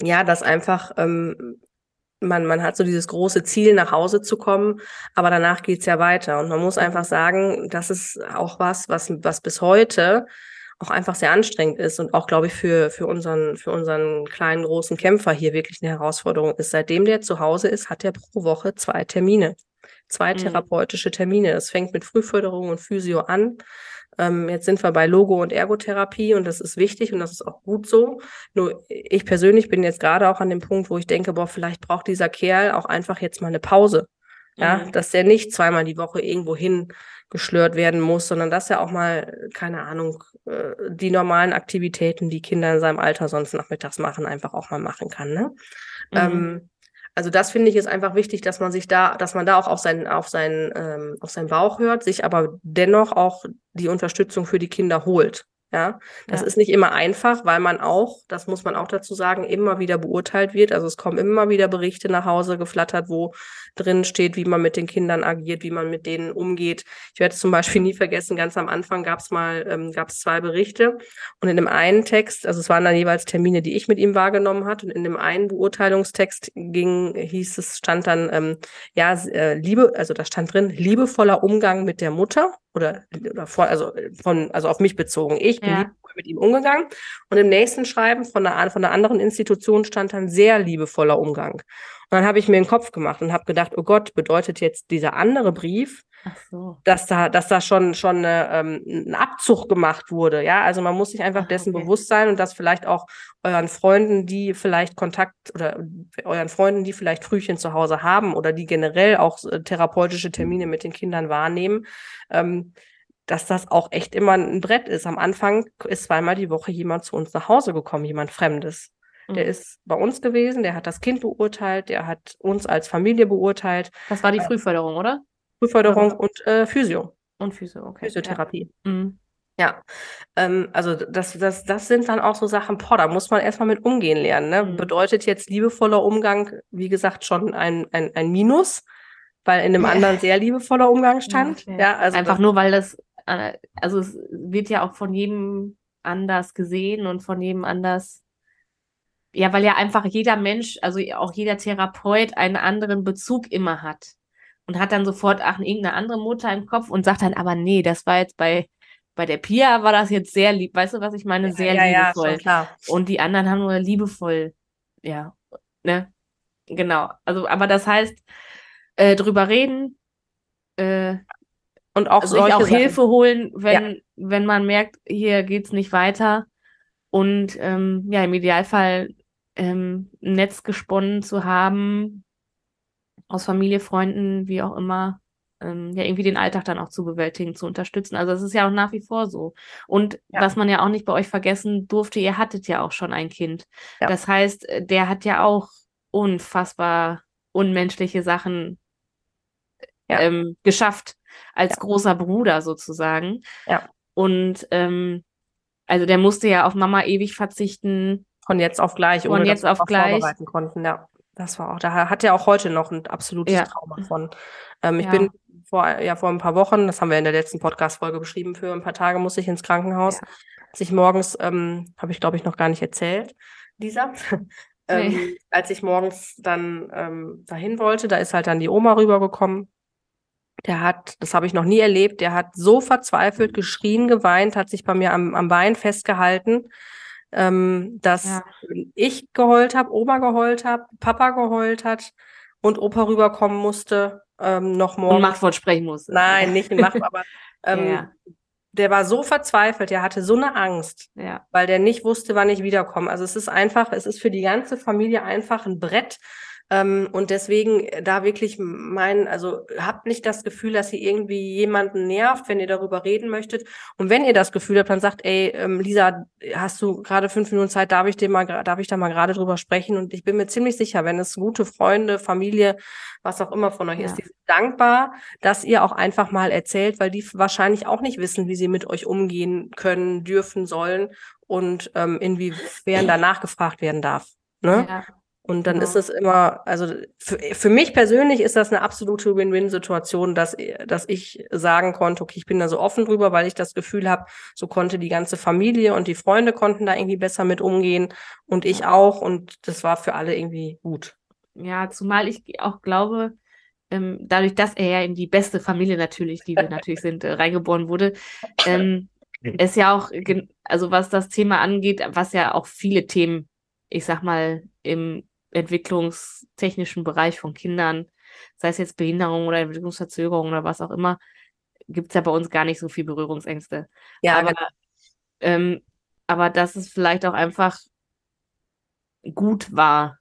ja, dass einfach ähm, man, man hat so dieses große Ziel, nach Hause zu kommen, aber danach geht's ja weiter. Und man muss einfach sagen, das ist auch was, was, was bis heute auch einfach sehr anstrengend ist und auch, glaube ich, für, für, unseren, für unseren kleinen, großen Kämpfer hier wirklich eine Herausforderung ist. Seitdem der zu Hause ist, hat er pro Woche zwei Termine. Zwei mhm. therapeutische Termine. Das fängt mit Frühförderung und Physio an. Ähm, jetzt sind wir bei Logo- und Ergotherapie und das ist wichtig und das ist auch gut so. Nur ich persönlich bin jetzt gerade auch an dem Punkt, wo ich denke, boah, vielleicht braucht dieser Kerl auch einfach jetzt mal eine Pause. Ja, mhm. dass der nicht zweimal die Woche irgendwo hin geschlört werden muss, sondern dass er auch mal, keine Ahnung, äh, die normalen Aktivitäten, die Kinder in seinem Alter sonst nachmittags machen, einfach auch mal machen kann. Ne? Mhm. Ähm, also das finde ich ist einfach wichtig, dass man sich da, dass man da auch auf seinen, auf seinen, ähm, auf seinen Bauch hört, sich aber dennoch auch die Unterstützung für die Kinder holt. Ja, das ja. ist nicht immer einfach, weil man auch, das muss man auch dazu sagen, immer wieder beurteilt wird. Also es kommen immer wieder Berichte nach Hause geflattert, wo drin steht, wie man mit den Kindern agiert, wie man mit denen umgeht. Ich werde es zum Beispiel nie vergessen, ganz am Anfang gab es mal, ähm, gab es zwei Berichte und in dem einen Text, also es waren dann jeweils Termine, die ich mit ihm wahrgenommen hat und in dem einen Beurteilungstext ging, hieß es, stand dann, ähm, ja, äh, Liebe, also da stand drin, liebevoller Umgang mit der Mutter oder, oder vor, also von, also auf mich bezogen. Ich bin ja. liebevoll mit ihm umgegangen. Und im nächsten Schreiben von einer, von einer anderen Institution stand dann sehr liebevoller Umgang. Und dann habe ich mir den Kopf gemacht und habe gedacht, oh Gott, bedeutet jetzt dieser andere Brief, so. dass da, dass da schon schon eine, ähm, ein Abzug gemacht wurde. Ja, also man muss sich einfach Ach, dessen okay. bewusst sein und das vielleicht auch euren Freunden, die vielleicht Kontakt oder euren Freunden, die vielleicht Frühchen zu Hause haben oder die generell auch äh, therapeutische Termine mit den Kindern wahrnehmen, ähm, dass das auch echt immer ein Brett ist. Am Anfang ist zweimal die Woche jemand zu uns nach Hause gekommen, jemand Fremdes. Der mhm. ist bei uns gewesen, der hat das Kind beurteilt, der hat uns als Familie beurteilt. Das war die äh, Frühförderung, oder? Frühförderung und äh, Physio. Und Physio, okay. Physiotherapie. Ja. Mhm. Ja, ähm, also das, das, das sind dann auch so Sachen, boah, da muss man erstmal mit umgehen lernen. Ne? Mhm. Bedeutet jetzt liebevoller Umgang, wie gesagt, schon ein, ein, ein Minus, weil in dem ja. anderen sehr liebevoller Umgang stand. Ja, ja also einfach nur, weil das, also es wird ja auch von jedem anders gesehen und von jedem anders, ja, weil ja einfach jeder Mensch, also auch jeder Therapeut einen anderen Bezug immer hat und hat dann sofort ach, irgendeine andere Mutter im Kopf und sagt dann, aber nee, das war jetzt bei, bei der Pia war das jetzt sehr lieb. Weißt du, was ich meine? Sehr ja, liebevoll. Ja, klar. Und die anderen haben nur liebevoll, ja, ne? Genau. Also, aber das heißt, äh, drüber reden, äh, und auch, also sich auch Sachen. Hilfe holen, wenn, ja. wenn man merkt, hier geht's nicht weiter. Und ähm, ja, im Idealfall ähm, ein Netz gesponnen zu haben, aus Familie, Freunden, wie auch immer, ähm, ja, irgendwie den Alltag dann auch zu bewältigen, zu unterstützen. Also es ist ja auch nach wie vor so. Und ja. was man ja auch nicht bei euch vergessen durfte, ihr hattet ja auch schon ein Kind. Ja. Das heißt, äh, der hat ja auch unfassbar unmenschliche Sachen ja. ähm, geschafft als großer Bruder sozusagen. Ja. Und ähm, also der musste ja auf Mama ewig verzichten. Von jetzt auf gleich, ohne Von jetzt dass auf gleich. vorbereiten konnten, ja. Das war auch, da hat er auch heute noch ein absolutes ja. Trauma von. Ähm, ich ja. bin vor, ja, vor ein paar Wochen, das haben wir in der letzten Podcast-Folge beschrieben, für ein paar Tage musste ich ins Krankenhaus. Ja. Als ich morgens, ähm, habe ich glaube ich noch gar nicht erzählt, Lisa. ähm, nee. Als ich morgens dann ähm, dahin wollte, da ist halt dann die Oma rübergekommen Der hat, das habe ich noch nie erlebt, der hat so verzweifelt geschrien, geweint, hat sich bei mir am, am Bein festgehalten, ähm, dass Ja. ich geheult habe, Oma geheult habe, Papa geheult hat und Opa rüberkommen musste, ähm, noch Und morgen. Machtwort sprechen muss. Nein, nicht in Macht, aber ähm, Ja, der war so verzweifelt, der hatte so eine Angst, ja. weil der nicht wusste, wann ich wiederkomme. Also es ist einfach, es ist für die ganze Familie einfach ein Brett. Ähm, und deswegen äh, da wirklich mein, also habt nicht das Gefühl, dass ihr irgendwie jemanden nervt, wenn ihr darüber reden möchtet. Und wenn ihr das Gefühl habt, dann sagt, ey, ähm, Lisa, hast du gerade fünf Minuten Zeit, darf ich dir mal, darf ich da mal gerade drüber sprechen? Und ich bin mir ziemlich sicher, wenn es gute Freunde, Familie, was auch immer von euch Ja. ist, die sind dankbar, dass ihr auch einfach mal erzählt, weil die wahrscheinlich auch nicht wissen, wie sie mit euch umgehen können, dürfen, sollen und ähm, inwiefern danach gefragt werden darf. Ne? Ja, Und dann genau. ist es immer, also für, für mich persönlich ist das eine absolute Win-Win-Situation, dass, dass ich sagen konnte, okay, ich bin da so offen drüber, weil ich das Gefühl habe, so konnte die ganze Familie und die Freunde konnten da irgendwie besser mit umgehen und ich auch und das war für alle irgendwie gut. Ja, zumal ich auch glaube, ähm, dadurch, dass er ja in die beste Familie natürlich, die wir natürlich sind, äh, reingeboren wurde, ähm, es ja auch, also was das Thema angeht, was ja auch viele Themen, ich sag mal, im entwicklungstechnischen Bereich von Kindern, sei es jetzt Behinderung oder Entwicklungsverzögerung oder was auch immer, gibt es ja bei uns gar nicht so viel Berührungsängste. Ja, aber, ähm, aber dass es vielleicht auch einfach gut war,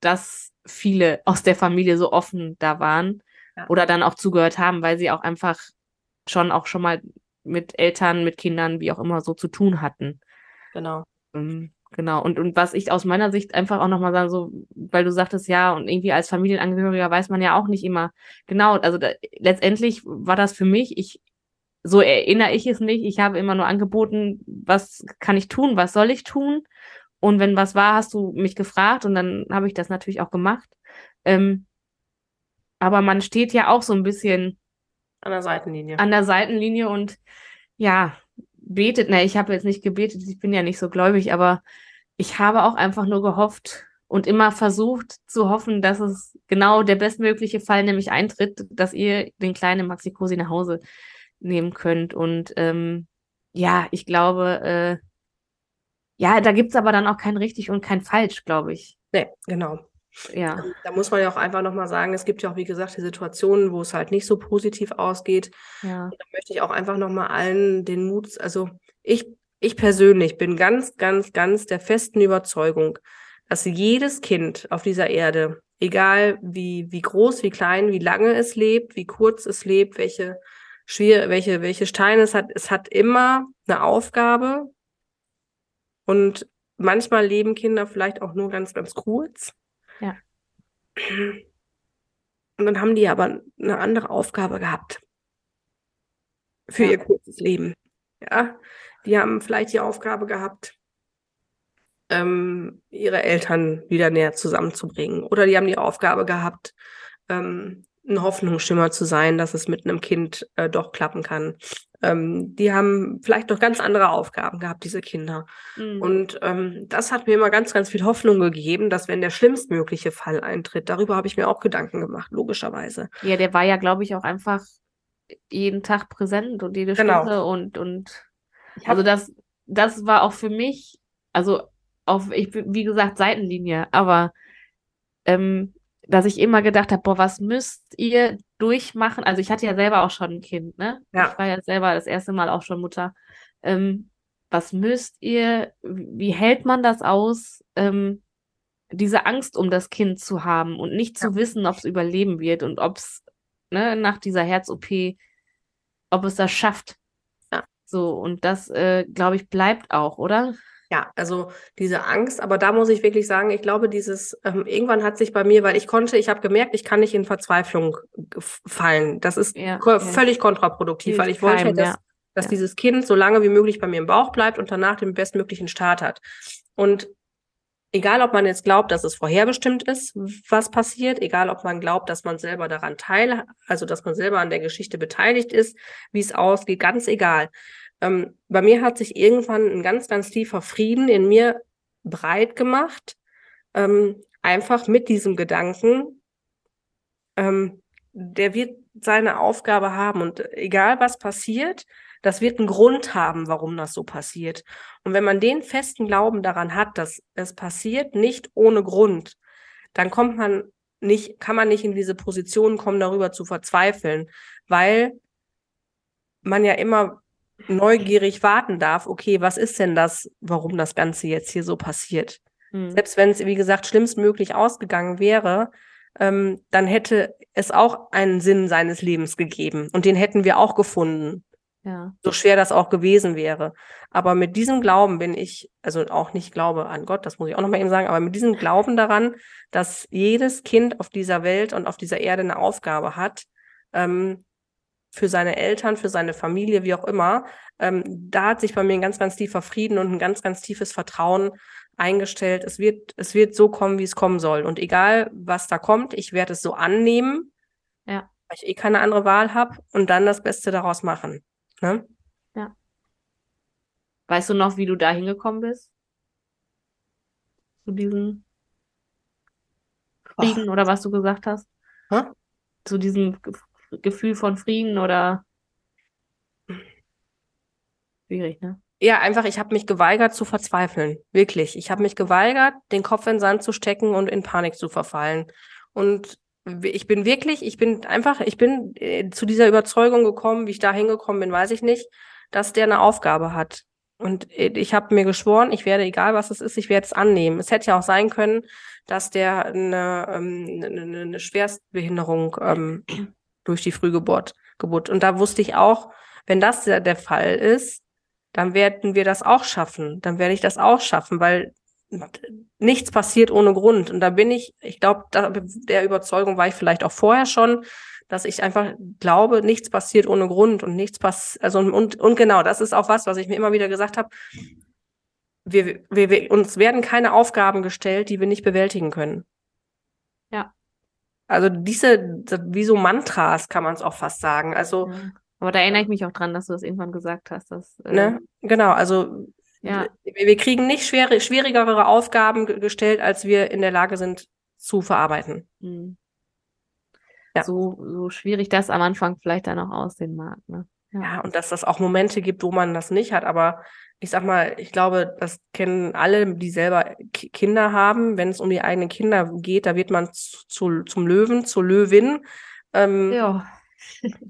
dass viele aus der Familie so offen da waren Ja. oder dann auch zugehört haben, weil sie auch einfach schon auch schon mal mit Eltern, mit Kindern, wie auch immer, so zu tun hatten. genau. Ähm, genau. Und, und was ich aus meiner Sicht einfach auch nochmal sage, so, weil du sagtest, ja, und irgendwie als Familienangehöriger weiß man ja auch nicht immer genau. Also da, letztendlich war das für mich, ich, so erinnere ich es nicht. Ich habe immer nur angeboten, was kann ich tun, was soll ich tun? Und wenn was war, hast du mich gefragt und dann habe ich das natürlich auch gemacht. Ähm, aber man steht ja auch so ein bisschen An der Seitenlinie. an der Seitenlinie und ja, betet. Na, ich habe jetzt nicht gebetet, ich bin ja nicht so gläubig, aber ich habe auch einfach nur gehofft und immer versucht zu hoffen, dass es genau der bestmögliche Fall nämlich eintritt, dass ihr den kleinen Maxi Cosi nach Hause nehmen könnt. Und ähm, ja, ich glaube, äh, ja, da gibt's aber dann auch kein richtig und kein falsch, glaube ich. Nee, genau. Ja, Da muss man ja auch einfach nochmal sagen, es gibt ja auch, wie gesagt, die Situationen, wo es halt nicht so positiv ausgeht. ja, Da möchte ich auch einfach nochmal allen den Mut, also ich, ich persönlich bin ganz, ganz, ganz der festen Überzeugung, dass jedes Kind auf dieser Erde, egal wie, wie groß, wie klein, wie lange es lebt, wie kurz es lebt, welche schwer, welche, welche Steine es hat, es hat immer eine Aufgabe. Und manchmal leben Kinder vielleicht auch nur ganz, ganz kurz. Ja. Und dann haben die aber eine andere Aufgabe gehabt für Ja. ihr kurzes Leben. Ja, die haben vielleicht die Aufgabe gehabt, ähm, ihre Eltern wieder näher zusammenzubringen. Oder die haben die Aufgabe gehabt, ähm, ein Hoffnungsschimmer zu sein, dass es mit einem Kind äh, doch klappen kann. Ähm, die haben vielleicht noch ganz andere Aufgaben gehabt, diese Kinder. Mhm. Und ähm, das hat mir immer ganz, ganz viel Hoffnung gegeben, dass wenn der schlimmstmögliche Fall eintritt, darüber habe ich mir auch Gedanken gemacht, logischerweise. Ja, der war ja, glaube ich, auch einfach jeden Tag präsent und jede Genau. Stunde und, und also das, das war auch für mich, also auf, ich bin, wie gesagt, Seitenlinie, aber ähm, dass ich immer gedacht habe, boah, was müsst ihr durchmachen? Also ich hatte ja selber auch schon ein Kind, ne? Ja. Ich war ja selber das erste Mal auch schon Mutter. Ähm, was müsst ihr, wie hält man das aus, ähm, diese Angst um das Kind zu haben und nicht zu wissen, ob es überleben wird und ob es ne, nach dieser Herz-OP, ob es das schafft. So, und das, äh, glaube ich, bleibt auch, oder? Ja, also diese Angst, aber da muss ich wirklich sagen, ich glaube, dieses, ähm, irgendwann hat sich bei mir, weil ich konnte, ich habe gemerkt, ich kann nicht in Verzweiflung fallen. Das ist Ja, ko ja. völlig kontraproduktiv, weil Hilft ich wollte, keinem, dass, ja. dass dieses Kind so lange wie möglich bei mir im Bauch bleibt und danach den bestmöglichen Start hat. Und egal, ob man jetzt glaubt, dass es vorherbestimmt ist, was passiert, egal, ob man glaubt, dass man selber daran teil, also dass man selber an der Geschichte beteiligt ist, wie es ausgeht, ganz egal. Ähm, bei mir hat sich irgendwann ein ganz, ganz tiefer Frieden in mir breit gemacht, ähm, einfach mit diesem Gedanken, ähm, der wird seine Aufgabe haben und egal was passiert, das wird einen Grund haben, warum das so passiert. Und wenn man den festen Glauben daran hat, dass es passiert nicht ohne Grund, dann kommt man nicht, kann man nicht in diese Position kommen, darüber zu verzweifeln, weil man ja immer neugierig warten darf, okay, was ist denn das, warum das Ganze jetzt hier so passiert? Mhm. Selbst wenn es, wie gesagt, schlimmstmöglich ausgegangen wäre, ähm, dann hätte es auch einen Sinn seines Lebens gegeben und den hätten wir auch gefunden. Ja. So schwer das auch gewesen wäre. Aber mit diesem Glauben bin ich, also auch nicht Glaube an Gott, das muss ich auch nochmal eben sagen, aber mit diesem Glauben daran, dass jedes Kind auf dieser Welt und auf dieser Erde eine Aufgabe hat, ähm, für seine Eltern, für seine Familie, wie auch immer, ähm, da hat sich bei mir ein ganz, ganz tiefer Frieden und ein ganz, ganz tiefes Vertrauen eingestellt. Es wird, es wird so kommen, wie es kommen soll. Und egal, was da kommt, ich werde es so annehmen, ja. weil ich eh keine andere Wahl habe und dann das Beste daraus machen. Ne? Ja. Weißt du noch, wie du da hingekommen bist? Zu diesem Frieden Ach. oder was du gesagt hast? Hä? Zu diesem Gefühl von Frieden oder schwierig, ne? Ja, einfach, ich habe mich geweigert zu verzweifeln. Wirklich. Ich habe mich geweigert, den Kopf in den Sand zu stecken und in Panik zu verfallen. Und ich bin wirklich, ich bin einfach, ich bin äh, zu dieser Überzeugung gekommen, wie ich da hingekommen bin, weiß ich nicht, dass der eine Aufgabe hat. Und äh, ich habe mir geschworen, ich werde, egal was es ist, ich werde es annehmen. Es hätte ja auch sein können, dass der eine, ähm, eine, eine Schwerstbehinderung ähm, durch die Frühgeburt Geburt. Und da wusste ich auch, wenn das der Fall ist, dann werden wir das auch schaffen. Dann werde ich das auch schaffen, weil nichts passiert ohne Grund. Und da bin ich, ich glaube, der Überzeugung war ich vielleicht auch vorher schon, dass ich einfach glaube, nichts passiert ohne Grund und nichts passiert, also und, und genau, das ist auch was, was ich mir immer wieder gesagt habe. Wir, wir, wir, uns werden keine Aufgaben gestellt, die wir nicht bewältigen können. Ja. Also diese, wie so Mantras kann man es auch fast sagen. Also. Ja. Aber da erinnere ich mich auch dran, dass du das irgendwann gesagt hast. Dass, äh, ne? Genau, also ja. Wir kriegen nicht schwere, schwierigere Aufgaben gestellt, als wir in der Lage sind zu verarbeiten. Mhm. Ja. So, so schwierig das am Anfang vielleicht dann auch aussehen mag. Ne? Ja. ja, und dass das auch Momente gibt, wo man das nicht hat. Aber ich sag mal, ich glaube, das kennen alle, die selber Kinder haben. Wenn es um die eigenen Kinder geht, da wird man zu, zum Löwen, zur Löwin. Ähm, ja.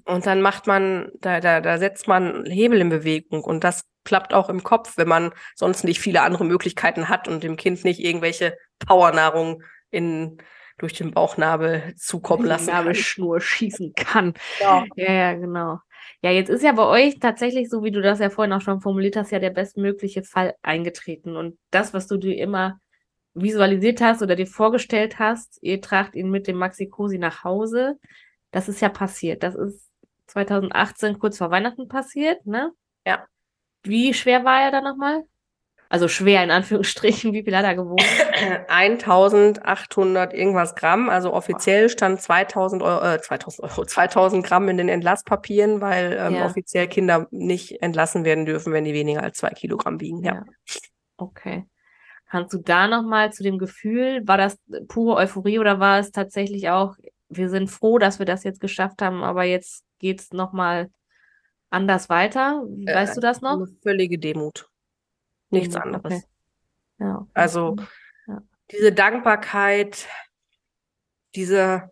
Und dann macht man, da, da, da setzt man Hebel in Bewegung. Und das klappt auch im Kopf, wenn man sonst nicht viele andere Möglichkeiten hat und dem Kind nicht irgendwelche Powernahrung in durch den Bauchnabel zukommen lassen. Nabelschnur schießen kann. Ja. ja, ja, genau. Ja, jetzt ist ja bei euch tatsächlich, so wie du das ja vorhin auch schon formuliert hast, ja der bestmögliche Fall eingetreten. Und das, was du dir immer visualisiert hast oder dir vorgestellt hast, ihr tragt ihn mit dem Maxi Cosi nach Hause, das ist ja passiert. Das ist 2018 kurz vor Weihnachten passiert, ne? Ja. Wie schwer war er da nochmal? Also schwer in Anführungsstrichen, wie viel hat er gewogen? 1800 irgendwas Gramm, also offiziell stand 2000 Euro, äh, 2000 Euro, 2000 Gramm in den Entlasspapieren, weil ähm, ja. offiziell Kinder nicht entlassen werden dürfen, wenn die weniger als zwei Kilogramm wiegen. Ja. ja. Okay. Kannst du da nochmal zu dem Gefühl, war das pure Euphorie oder war es tatsächlich auch, wir sind froh, dass wir das jetzt geschafft haben, aber jetzt geht's nochmal anders weiter? Weißt äh, du das noch? Eine völlige Demut. Nichts Demut, anderes. Okay. Ja, okay. Also ja. diese Dankbarkeit, diese,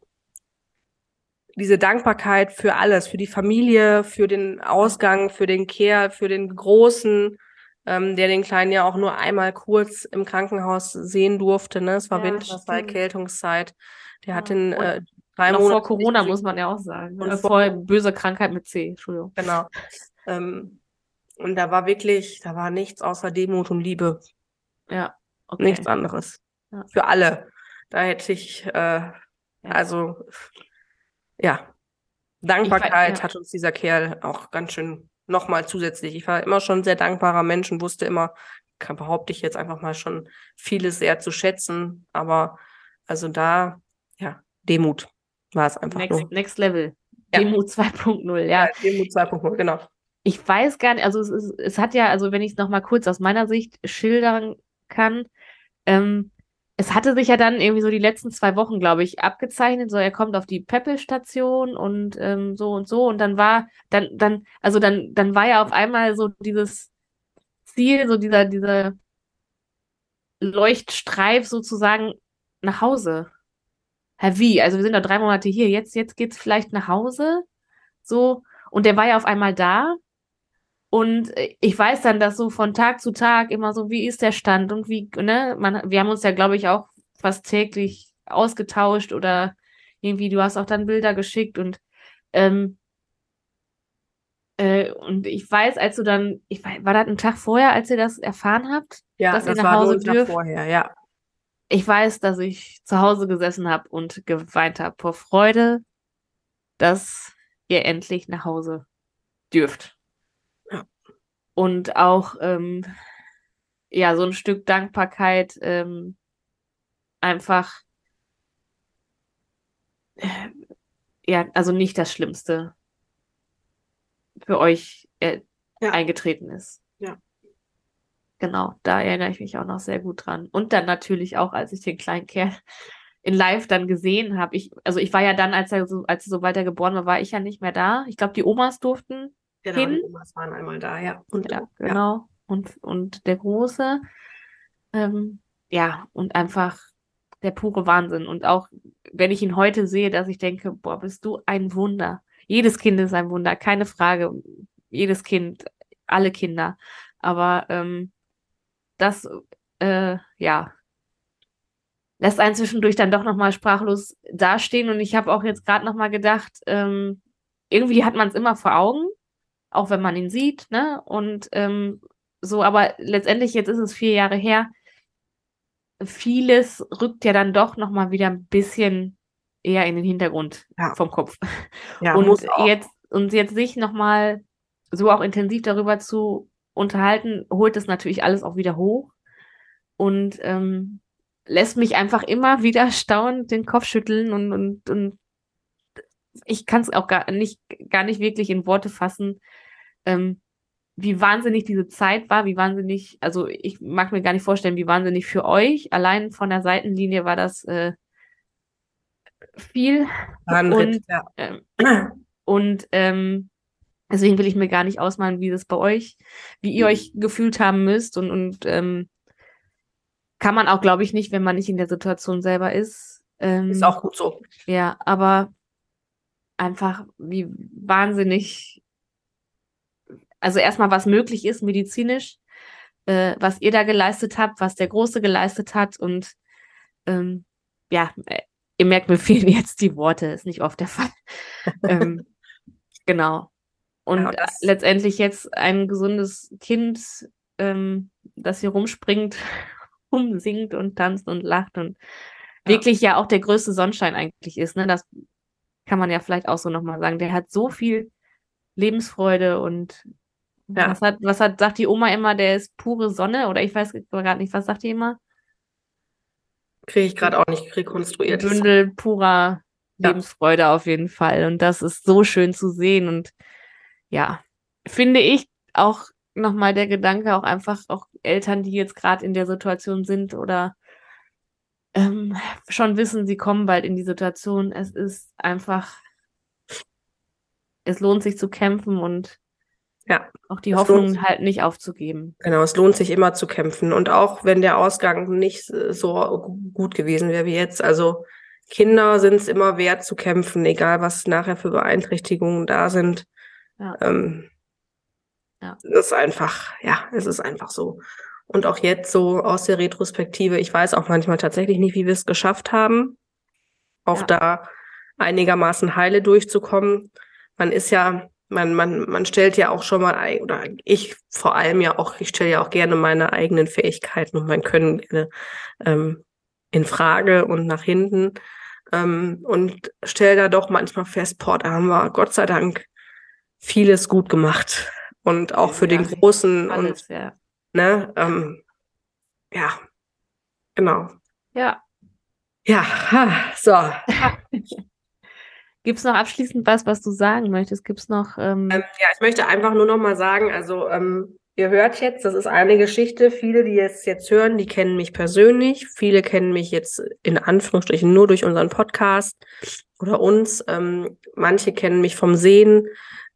diese Dankbarkeit für alles, für die Familie, für den Ausgang, für den Care, für den Großen, ähm, der den Kleinen ja auch nur einmal kurz im Krankenhaus sehen durfte. Ne? Es war ja, Winterzeit, Erkältungszeit. Der hat den äh, Drei noch Monate vor Corona muss man ja auch sagen. Und äh, vor böse Krankheit mit C, Entschuldigung. Genau. Ähm, und da war wirklich, da war nichts außer Demut und Liebe. Ja. Okay. Nichts anderes. Ja. Für alle. Da hätte ich, äh, ja. also, ja. Dankbarkeit ich, ja. hat uns dieser Kerl auch ganz schön nochmal zusätzlich. Ich war immer schon ein sehr dankbarer Mensch und wusste immer, kann, behaupte ich jetzt einfach mal schon vieles sehr zu schätzen. Aber also da, ja, Demut war es einfach. Next, next Level. Ja. Demo 2.0, ja. ja. Demo 2.0, genau. Ich weiß gar nicht, also es, ist, es hat ja, also wenn ich es nochmal kurz aus meiner Sicht schildern kann, ähm, es hatte sich ja dann irgendwie so die letzten zwei Wochen, glaube ich, abgezeichnet. So, er kommt auf die Peppel-Station und ähm, so und so. Und dann war, dann, dann, also dann, dann war ja auf einmal so dieses Ziel, so dieser, dieser Leuchtstreif sozusagen nach Hause. Hä, wie? Also wir sind doch drei Monate hier. Jetzt, jetzt geht's vielleicht nach Hause. So. Und der war ja auf einmal da. Und ich weiß dann, dass so von Tag zu Tag immer so, wie ist der Stand und wie, ne, man, wir haben uns ja, glaube ich, auch fast täglich ausgetauscht oder irgendwie, du hast auch dann Bilder geschickt und ähm, äh, und ich weiß, als du dann, ich war, war das ein Tag vorher, als ihr das erfahren habt, Ja, dass ihr das nach war Hause ein Tag dürft? vorher, ja. Ich weiß, dass ich zu Hause gesessen habe und geweint habe vor Freude, dass ihr endlich nach Hause dürft. Ja. Und auch ähm, ja, so ein Stück Dankbarkeit ähm, einfach äh, ja, also nicht das Schlimmste für euch äh, Ja. eingetreten ist. Ja. Genau, da erinnere ich mich auch noch sehr gut dran. Und dann natürlich auch, als ich den kleinen Kerl in Live dann gesehen habe. Ich, also ich war ja dann, als er so, als er geboren war, war ich ja nicht mehr da. Ich glaube, die Omas durften. Genau, Hin? die Omas waren einmal da, ja. Und Ja, genau. Und, und der Große. Ähm, ja, und einfach der pure Wahnsinn. Und auch wenn ich ihn heute sehe, dass ich denke, boah, bist du ein Wunder. Jedes Kind ist ein Wunder, keine Frage. Jedes Kind, alle Kinder. Aber ähm, das, äh, ja, lässt einen zwischendurch dann doch nochmal sprachlos dastehen. Und ich habe auch jetzt gerade nochmal gedacht, ähm, irgendwie hat man es immer vor Augen, auch wenn man ihn sieht, ne? Und ähm, so, aber letztendlich, jetzt ist es vier Jahre her, vieles rückt ja dann doch nochmal wieder ein bisschen eher in den Hintergrund Ja. vom Kopf. ja, und jetzt, und jetzt sich nochmal so auch intensiv darüber zu unterhalten, holt es natürlich alles auch wieder hoch und ähm, lässt mich einfach immer wieder staunend den Kopf schütteln und, und, und ich kann es auch gar nicht, gar nicht wirklich in Worte fassen, ähm, wie wahnsinnig diese Zeit war, wie wahnsinnig, also ich mag mir gar nicht vorstellen, wie wahnsinnig für euch, allein von der Seitenlinie war das äh, viel War ein und- Ritt, ja. ähm, und ähm, deswegen will ich mir gar nicht ausmalen, wie das bei euch, wie ihr euch gefühlt haben müsst. Und, und ähm, kann man auch, glaube ich, nicht, wenn man nicht in der Situation selber ist. Ähm, Ist auch gut so. ja, aber einfach, wie wahnsinnig, also erstmal, was möglich ist medizinisch, äh, was ihr da geleistet habt, was der Große geleistet hat und ähm, ja, äh, ihr merkt, mir fehlen jetzt die Worte, ist nicht oft der Fall. ähm, genau. Und Ja, äh, letztendlich jetzt ein gesundes Kind, ähm, das hier rumspringt, rumsingt und tanzt und lacht und Ja. wirklich ja auch der größte Sonnenschein eigentlich ist. Ne? Das kann man ja vielleicht auch so nochmal sagen. Der hat so viel Lebensfreude und Ja. was hat, was hat, sagt die Oma immer, der ist pure Sonne oder ich weiß gerade nicht, was sagt die immer? Kriege ich gerade auch nicht rekonstruiert. Bündel purer. Lebensfreude auf jeden Fall. Und das ist so schön zu sehen. Und ja, finde ich auch nochmal der Gedanke, auch einfach auch Eltern, die jetzt gerade in der Situation sind oder ähm, schon wissen, sie kommen bald in die Situation. Es ist einfach, es lohnt sich zu kämpfen und Ja, auch die Hoffnung halt nicht aufzugeben. Genau, es lohnt sich immer zu kämpfen. Und auch wenn der Ausgang nicht so gut gewesen wäre wie jetzt. Also Kinder sind es immer wert zu kämpfen, egal was nachher für Beeinträchtigungen da sind. Ja. Ähm, Ja. Es ist einfach, ja, es ist einfach so. Und auch jetzt so aus der Retrospektive, ich weiß auch manchmal tatsächlich nicht, wie wir es geschafft haben, auch Ja. da einigermaßen heile durchzukommen. Man ist ja, man, man, man stellt ja auch schon mal, oder ich vor allem ja auch, ich stelle ja auch gerne meine eigenen Fähigkeiten und mein Können gerne ähm, in Frage und nach hinten. Ähm, und stelle da doch manchmal fest, boah, da haben wir Gott sei Dank vieles gut gemacht. Und auch für Ja, den Großen und Alles, ja. ne, ähm, ja, genau. Ja. Ja, ha, so. Gibt es noch abschließend was, was du sagen möchtest? Gibt es noch, ähm, Ähm, ja, ich möchte einfach nur noch mal sagen, also ähm, ihr hört jetzt, das ist eine Geschichte. Viele, die es jetzt hören, die kennen mich persönlich. Viele kennen mich jetzt in Anführungsstrichen nur durch unseren Podcast oder uns. Ähm, manche kennen mich vom Sehen.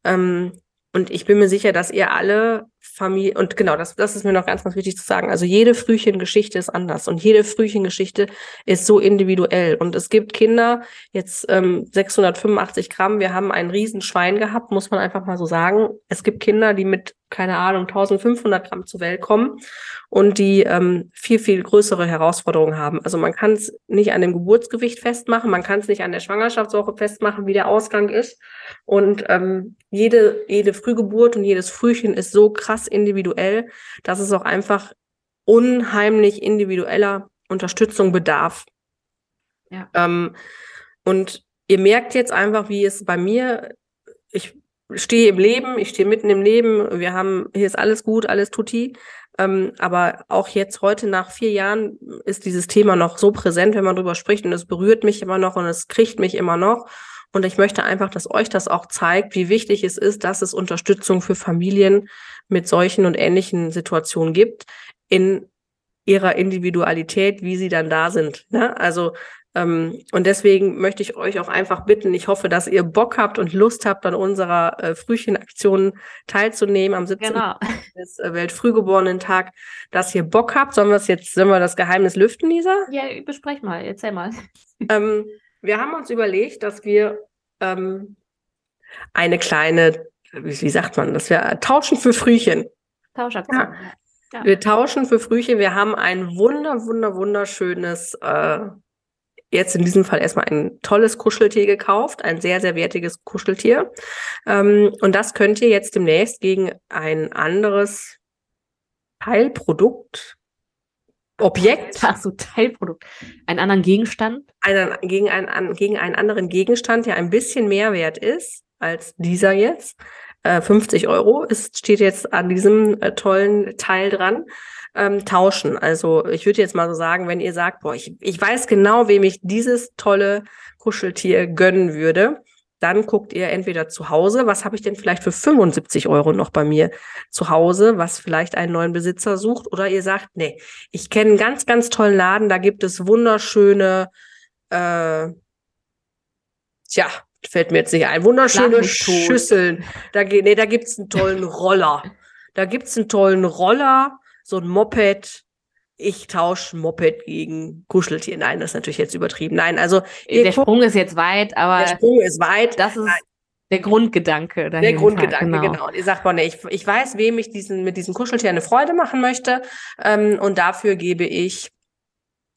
Ähm, und ich bin mir sicher, dass ihr alle Familie, und genau, das, das ist mir noch ganz, ganz wichtig zu sagen. Also jede Frühchengeschichte ist anders und jede Frühchengeschichte ist so individuell. Und es gibt Kinder, jetzt ähm, 685 Gramm, wir haben ein Riesenschwein gehabt, muss man einfach mal so sagen. Es gibt Kinder, die mit, keine Ahnung, 1500 Gramm zur Welt kommen und die ähm, viel, viel größere Herausforderungen haben. Also man kann es nicht an dem Geburtsgewicht festmachen, man kann es nicht an der Schwangerschaftswoche festmachen, wie der Ausgang ist. Und ähm, jede, jede Frühgeburt und jedes Frühchen ist so krass individuell, dass es auch einfach unheimlich individueller Unterstützung bedarf. Ja. Ähm, und ihr merkt jetzt einfach, wie es bei mir, ich stehe im Leben, ich stehe mitten im Leben, wir haben, hier ist alles gut, alles tutti. Ähm, aber auch jetzt heute nach vier Jahren ist dieses Thema noch so präsent, wenn man drüber spricht und es berührt mich immer noch und es kriegt mich immer noch. Und ich möchte einfach, dass euch das auch zeigt, wie wichtig es ist, dass es Unterstützung für Familien mit solchen und ähnlichen Situationen gibt in ihrer Individualität, wie sie dann da sind. Ne? Also ähm, und deswegen möchte ich euch auch einfach bitten, ich hoffe, dass ihr Bock habt und Lust habt, an unserer äh, Frühchenaktion teilzunehmen am 17. Genau. des äh, Weltfrühgeborenen-Tag, dass ihr Bock habt. Sollen wir es jetzt, sollen wir das Geheimnis lüften, Lisa? Ja, besprech mal, erzähl mal. Ähm, wir haben uns überlegt, dass wir ähm, eine kleine, wie, sagt man das, wir tauschen für Frühchen. Tauschaktion. Ja. Ja. Wir tauschen für Frühchen. Wir haben ein wunder, wunder, wunderschönes äh, jetzt in diesem Fall erstmal ein tolles Kuscheltier gekauft, ein sehr, sehr wertiges Kuscheltier. Ähm, und das könnt ihr jetzt demnächst gegen ein anderes Teilprodukt, Objekt. Ach so, Teilprodukt. Einen anderen Gegenstand? Einen, gegen, einen, gegen einen anderen Gegenstand, der ein bisschen mehr wert ist als dieser jetzt. Äh, 50 Euro ist, steht jetzt an diesem äh, tollen Teil dran ähm, tauschen. Also ich würde jetzt mal so sagen, wenn ihr sagt, boah, ich, ich weiß genau, wem ich dieses tolle Kuscheltier gönnen würde, dann guckt ihr entweder zu Hause, was habe ich denn vielleicht für 75 Euro noch bei mir zu Hause, was vielleicht einen neuen Besitzer sucht, oder ihr sagt, nee, ich kenne einen ganz, ganz tollen Laden, da gibt es wunderschöne, äh, tja, fällt mir jetzt nicht ein, wunderschöne Schüsseln. Da, nee, da gibt's einen tollen Roller. Da gibt's einen tollen Roller so ein Moped, ich tausche Moped gegen Kuscheltier. Nein, das ist natürlich jetzt übertrieben. Nein, also. Der Sprung ist jetzt weit, aber. Der Sprung ist weit. Das ist der Grundgedanke. Der Grundgedanke, genau. genau. Und ihr sagt, boah, nee, ich, ich weiß, wem ich diesen, mit diesem Kuscheltier eine Freude machen möchte. Ähm, und dafür gebe ich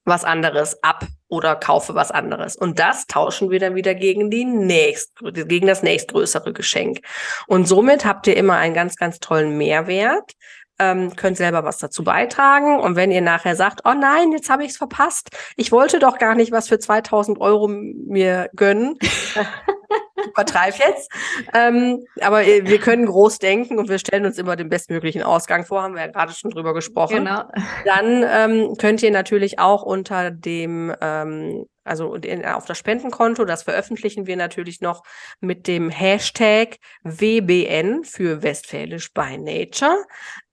was anderes ab oder kaufe was anderes. Und das tauschen wir dann wieder gegen die nächst, gegen das nächstgrößere Geschenk. Und somit habt ihr immer einen ganz, ganz tollen Mehrwert ähm, könnt selber was dazu beitragen. Und wenn ihr nachher sagt, oh nein, jetzt habe ich es verpasst, ich wollte doch gar nicht was für 2000 Euro mir gönnen. Übertreib jetzt. Ähm, aber wir können groß denken und wir stellen uns immer den bestmöglichen Ausgang vor, haben wir ja gerade schon drüber gesprochen. Genau. Dann ähm, könnt ihr natürlich auch unter dem ähm, also in, auf das Spendenkonto, das veröffentlichen wir natürlich noch mit dem Hashtag WBN für Westfälisch by Nature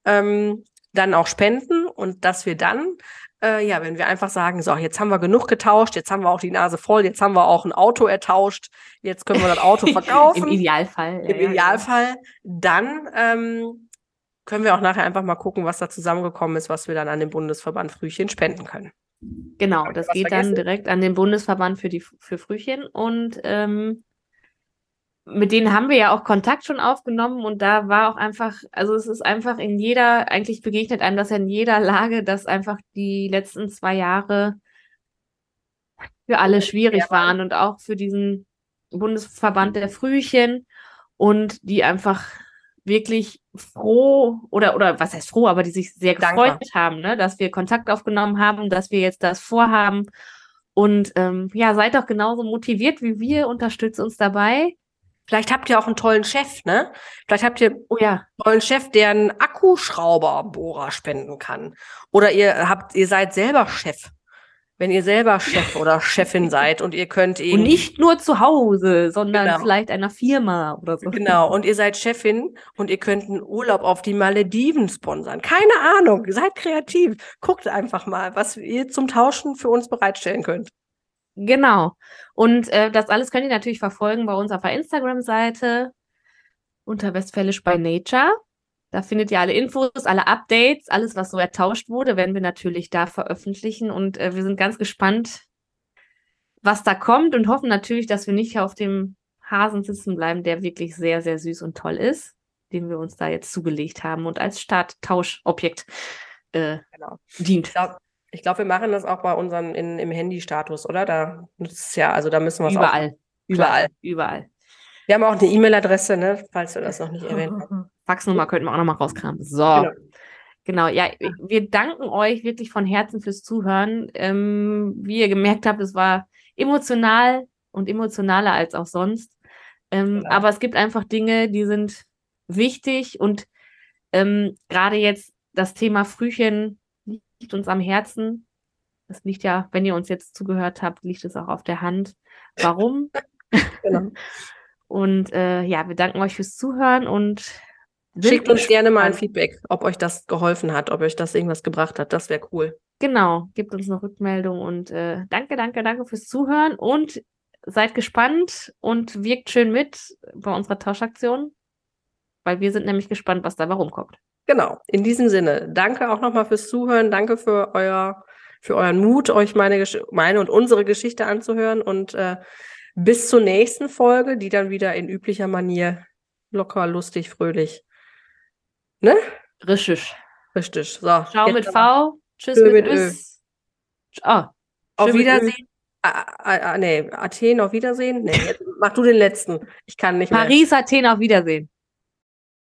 ähm, dann auch spenden und dass wir dann, äh, ja, wenn wir einfach sagen, so, jetzt haben wir genug getauscht, jetzt haben wir auch die Nase voll, jetzt haben wir auch ein Auto ertauscht, jetzt können wir das Auto verkaufen. Im Idealfall. Im ja, Idealfall. Dann ähm, können wir auch nachher einfach mal gucken, was da zusammengekommen ist, was wir dann an den Bundesverband Frühchen spenden können. Genau, das geht vergessen? dann direkt an den Bundesverband für die für Frühchen und ähm, mit denen haben wir ja auch Kontakt schon aufgenommen und da war auch einfach, also es ist einfach in jeder, eigentlich begegnet einem das ja in jeder Lage, dass einfach die letzten zwei Jahre für alle schwierig waren und auch für diesen Bundesverband der Frühchen und die einfach wirklich froh oder oder was heißt froh, aber die sich sehr gefreut Danke. haben, ne, dass wir Kontakt aufgenommen haben, dass wir jetzt das vorhaben und ähm, ja, seid doch genauso motiviert wie wir, unterstützt uns dabei Vielleicht habt ihr auch einen tollen Chef, ne? Vielleicht habt ihr oh ja. einen tollen Chef, der einen Akkuschrauberbohrer spenden kann. Oder ihr habt, ihr seid selber Chef. wenn ihr selber Chef oder Chefin seid und ihr könnt Und nicht nur zu Hause, sondern Genau. vielleicht einer Firma oder so. Genau, und ihr seid Chefin und ihr könnt einen Urlaub auf die Malediven sponsern. Keine Ahnung, seid kreativ. Guckt einfach mal, was ihr zum Tauschen für uns bereitstellen könnt. Genau. Und äh, das alles könnt ihr natürlich verfolgen bei uns auf der Instagram-Seite unter Westfälisch by Nature. Da findet ihr alle Infos, alle Updates, alles, was so ertauscht wurde, werden wir natürlich da veröffentlichen. Und äh, wir sind ganz gespannt, was da kommt und hoffen natürlich, dass wir nicht auf dem Hasen sitzen bleiben, der wirklich sehr, sehr süß und toll ist, den wir uns da jetzt zugelegt haben und als Starttauschobjekt äh, Genau. dient. Ich glaube, ich glaub, wir machen das auch bei unseren in, im Handy-Status, oder? Da nutzt es ja, also da müssen wir es auch. Überall. Überall. Überall. Wir haben auch eine E-Mail-Adresse, ne, falls du das noch nicht erwähnt hast. Faxnummer könnten wir auch nochmal rauskramen. So. Genau. Genau, ja, wir danken euch wirklich von Herzen fürs Zuhören. Ähm, wie ihr gemerkt habt, es war emotional und emotionaler als auch sonst. Ähm, Genau. Aber es gibt einfach Dinge, die sind wichtig und ähm, gerade jetzt das Thema Frühchen liegt uns am Herzen. Das liegt ja, wenn ihr uns jetzt zugehört habt, liegt es auch auf der Hand. Warum? Genau. Und äh, ja, wir danken euch fürs Zuhören und Schickt uns gerne mal ein. Feedback, ob euch das geholfen hat, ob euch das irgendwas gebracht hat. Das wäre cool. Genau, gebt uns eine Rückmeldung und äh, danke, danke, danke fürs Zuhören und seid gespannt und wirkt schön mit bei unserer Tauschaktion, weil wir sind nämlich gespannt, was dabei rumkommt. Genau. In diesem Sinne, danke auch nochmal fürs Zuhören. Danke für euer, für euren Mut, euch meine, meine und unsere Geschichte anzuhören und äh, bis zur nächsten Folge, die dann wieder in üblicher Manier locker, lustig, fröhlich. Ne? Richtig. Richtig. So. Ciao mit aber V, tschüss Tschö mit mit Ö. Ah, Auf Ö. Wiedersehen. Ah, ah, nee, Athen auf Wiedersehen? Nee, mach du den letzten. Ich kann nicht mehr. Paris, Athen, auf Wiedersehen.